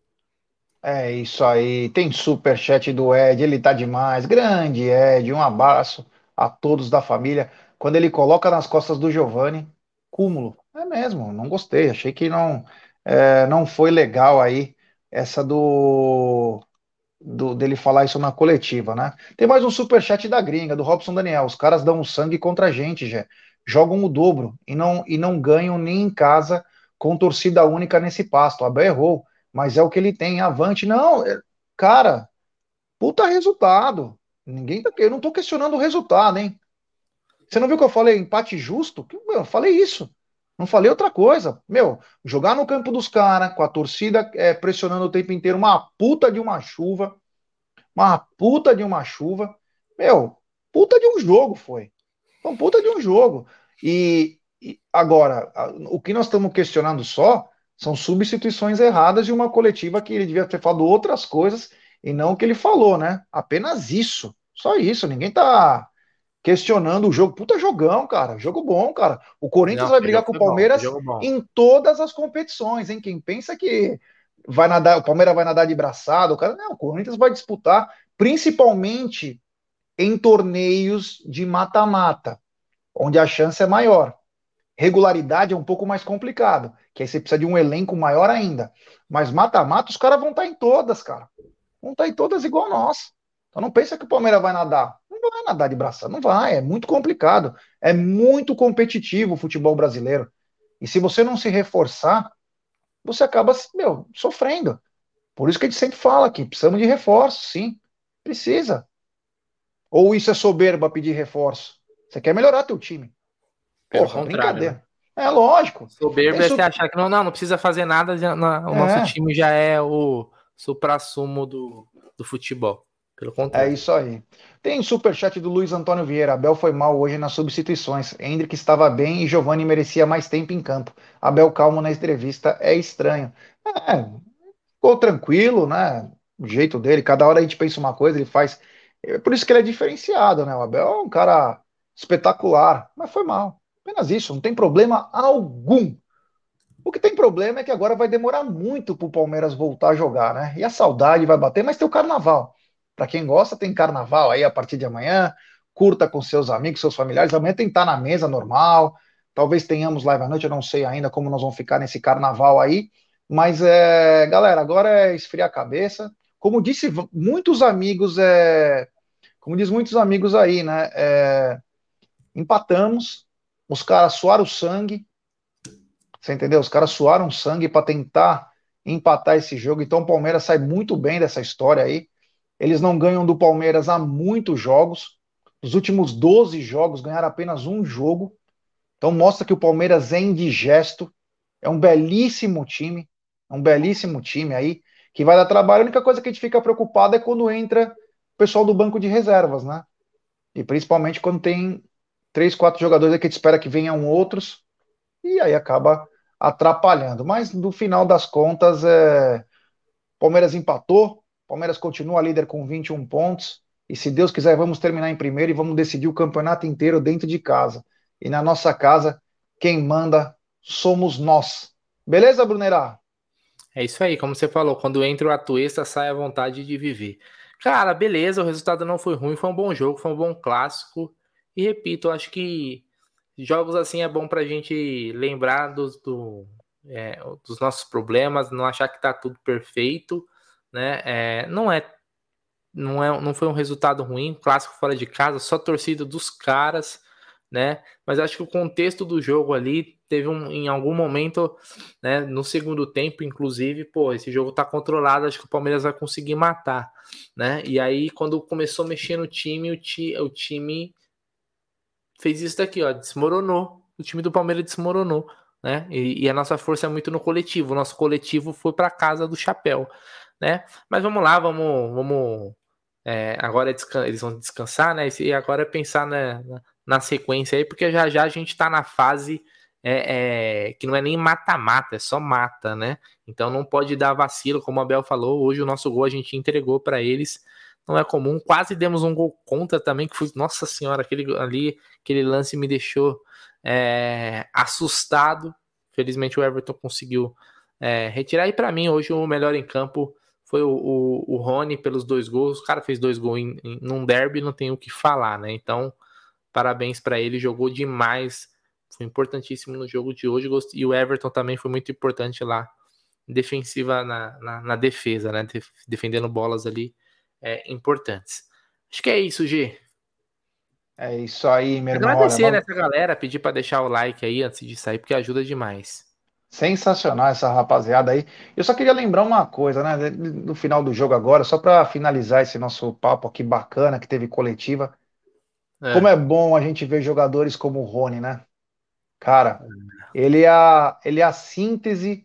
É isso aí. Tem super chat do Ed, ele tá demais. Grande Ed, um abraço a todos da família. Quando ele coloca nas costas do Giovanni, cúmulo. É mesmo, não gostei. Achei que não, é, não foi legal aí essa do, do dele falar isso na coletiva, né? Tem mais um super chat da gringa, do Robson Daniel. Os caras dão sangue contra a gente, já. Jogam o dobro e não, e não ganham nem em casa com torcida única nesse pasto. O Abel errou, mas é o que ele tem. Avante. Não, é, cara, puta resultado. Ninguém tá, eu não estou questionando o resultado, hein? Você não viu que eu falei empate justo? Eu falei isso. Não falei outra coisa. Meu, jogar no campo dos caras, com a torcida é, pressionando o tempo inteiro, uma puta de uma chuva. Uma puta de uma chuva. Meu, puta de um jogo foi. Uma puta de um jogo. E, e agora, o que nós estamos questionando só são substituições erradas de uma coletiva que ele devia ter falado outras coisas e não o que ele falou, né? Apenas isso. Só isso. Ninguém tá questionando o jogo. Puta jogão, cara. Jogo bom, cara. O Corinthians não, vai brigar com o Palmeiras bom, em todas as competições, hein? Quem pensa que vai nadar, o Palmeiras vai nadar de braçada, o cara, não, o Corinthians vai disputar, principalmente em torneios de mata-mata, onde a chance é maior. Regularidade é um pouco mais complicado, que aí você precisa de um elenco maior ainda. Mas mata-mata, os caras vão estar tá em todas, cara. Vão estar tá em todas igual nós. Então não pensa que o Palmeiras vai nadar. Não vai nadar de braçada, não vai, é muito complicado. É muito competitivo o futebol brasileiro. E se você não se reforçar, você acaba, meu, sofrendo. Por isso que a gente sempre fala que precisamos de reforço, sim. Precisa. Ou isso é soberba pedir reforço? Você quer melhorar teu time. Porra, brincadeira. Né? É lógico. Soberba é você achar que não, não, não precisa fazer nada, já, não, o é. nosso time já é o supra-sumo do, do futebol. Pelo contrário. É isso aí. Tem superchat do Luiz Antônio Vieira. Abel foi mal hoje nas substituições. Hendrick estava bem e Giovanni merecia mais tempo em campo. Abel calmo na entrevista é estranho. É, ficou tranquilo, né? O jeito dele. Cada hora a gente pensa uma coisa, ele faz. É por isso que ele é diferenciado, né? O Abel é um cara espetacular, mas foi mal. Apenas isso, não tem problema algum. O que tem problema é que agora vai demorar muito para o Palmeiras voltar a jogar, né? E a saudade vai bater, mas tem o carnaval. Para quem gosta, tem carnaval aí a partir de amanhã. Curta com seus amigos, seus familiares. Amanhã tem estar na mesa normal. Talvez tenhamos live à noite, eu não sei ainda como nós vamos ficar nesse carnaval aí. Mas, é, galera, agora é esfriar a cabeça. Como disse muitos amigos, é, como diz muitos amigos aí, né? É, empatamos, os caras suaram sangue, você entendeu? Os caras suaram sangue para tentar empatar esse jogo. Então o Palmeiras sai muito bem dessa história aí. Eles não ganham do Palmeiras há muitos jogos. Nos últimos 12 jogos ganharam apenas um jogo. Então mostra que o Palmeiras é indigesto. É um belíssimo time. É um belíssimo time aí que vai dar trabalho. A única coisa que a gente fica preocupado é quando entra o pessoal do banco de reservas, né? E principalmente quando tem três, quatro jogadores que a gente espera que venham outros. E aí acaba atrapalhando. Mas no final das contas, é... Palmeiras empatou, Palmeiras continua líder com 21 pontos. E se Deus quiser, vamos terminar em primeiro e vamos decidir o campeonato inteiro dentro de casa. E na nossa casa, quem manda somos nós. Beleza, Brunerá? É isso aí, como você falou, quando entra o atuesta, sai a vontade de viver. Cara, beleza, o resultado não foi ruim, foi um bom jogo, foi um bom clássico. E repito, acho que jogos assim é bom pra gente lembrar dos, do, é, dos nossos problemas, não achar que tá tudo perfeito né? É, não é não é não foi um resultado ruim, clássico fora de casa, só torcida dos caras, né? Mas acho que o contexto do jogo ali teve um em algum momento, né, no segundo tempo, inclusive, pô, esse jogo tá controlado, acho que o Palmeiras vai conseguir matar, né? E aí quando começou a mexer no time, o, ti, o time fez isso daqui, ó, desmoronou. O time do Palmeiras desmoronou, né? E, e a nossa força é muito no coletivo. O nosso coletivo foi para casa do chapéu né? Mas vamos lá, vamos, vamos. É, agora eles vão descansar, né? E agora é pensar na, na, sequência aí, porque já já a gente tá na fase é, é, que não é nem mata-mata, é só mata, né? Então não pode dar vacilo, como a Abel falou. Hoje o nosso gol a gente entregou para eles, não é comum. Quase demos um gol contra também, que foi, nossa senhora, aquele ali, aquele lance me deixou é, assustado. Felizmente o Everton conseguiu é, retirar. E para mim, hoje o melhor em campo foi o, o, o Rony pelos dois gols. O cara fez dois gols em, em, num derby, não tem o que falar, né? Então, parabéns para ele, jogou demais. Foi importantíssimo no jogo de hoje. E o Everton também foi muito importante lá, defensiva na, na, na defesa, né? Defendendo bolas ali é, importantes. Acho que é isso, G. É isso aí, meu irmão. Agradecer nessa galera, pedir para deixar o like aí antes de sair, porque ajuda demais. Sensacional essa rapaziada aí. Eu só queria lembrar uma coisa, né? No final do jogo agora, só para finalizar esse nosso papo aqui bacana que teve coletiva. É. Como é bom a gente ver jogadores como o Rony, né? Cara, ele é a, ele é a síntese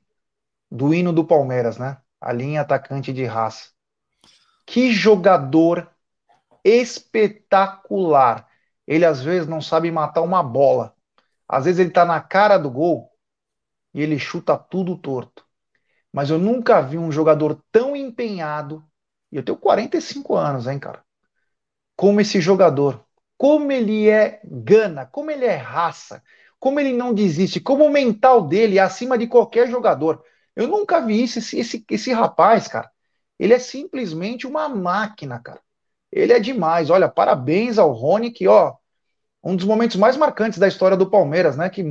do hino do Palmeiras, né? A linha atacante de raça. Que jogador espetacular. Ele às vezes não sabe matar uma bola. Às vezes ele tá na cara do gol ele chuta tudo torto. Mas eu nunca vi um jogador tão empenhado, e eu tenho 45 anos, hein, cara, como esse jogador. Como ele é gana, como ele é raça, como ele não desiste, como o mental dele é acima de qualquer jogador. Eu nunca vi isso, esse, esse, esse rapaz, cara. Ele é simplesmente uma máquina, cara. Ele é demais. Olha, parabéns ao Rony, que, ó, um dos momentos mais marcantes da história do Palmeiras, né? Que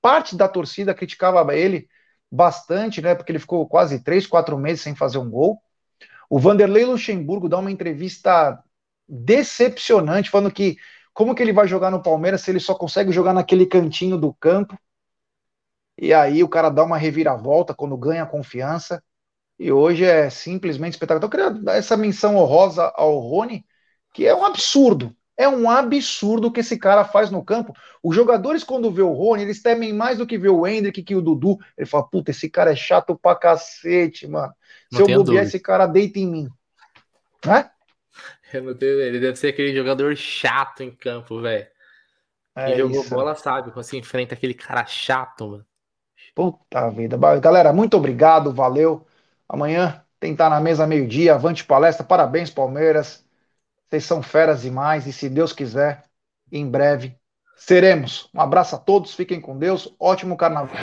parte da torcida criticava ele bastante, né? Porque ele ficou quase três, quatro meses sem fazer um gol. O Vanderlei Luxemburgo dá uma entrevista decepcionante, falando que como que ele vai jogar no Palmeiras se ele só consegue jogar naquele cantinho do campo? E aí o cara dá uma reviravolta quando ganha confiança. E hoje é simplesmente espetacular. Então, eu queria dar essa menção honrosa ao Rony, que é um absurdo. É um absurdo o que esse cara faz no campo. Os jogadores, quando vê o Rony, eles temem mais do que ver o Hendrick que o Dudu. Ele fala, puta, esse cara é chato pra cacete, mano. Se Não eu tenho bobear, dúvida. esse cara deita em mim. Né? Eu não tenho- Ele deve ser aquele jogador chato em campo, velho. Quem É jogou isso. bola sabe quando se enfrenta aquele cara chato, mano. Puta vida. Galera, muito obrigado, valeu. Amanhã tentar na mesa meio-dia, avante palestra. Parabéns, Palmeiras. Vocês são feras demais e se Deus quiser, em breve seremos. Um abraço a todos, fiquem com Deus. Ótimo carnaval.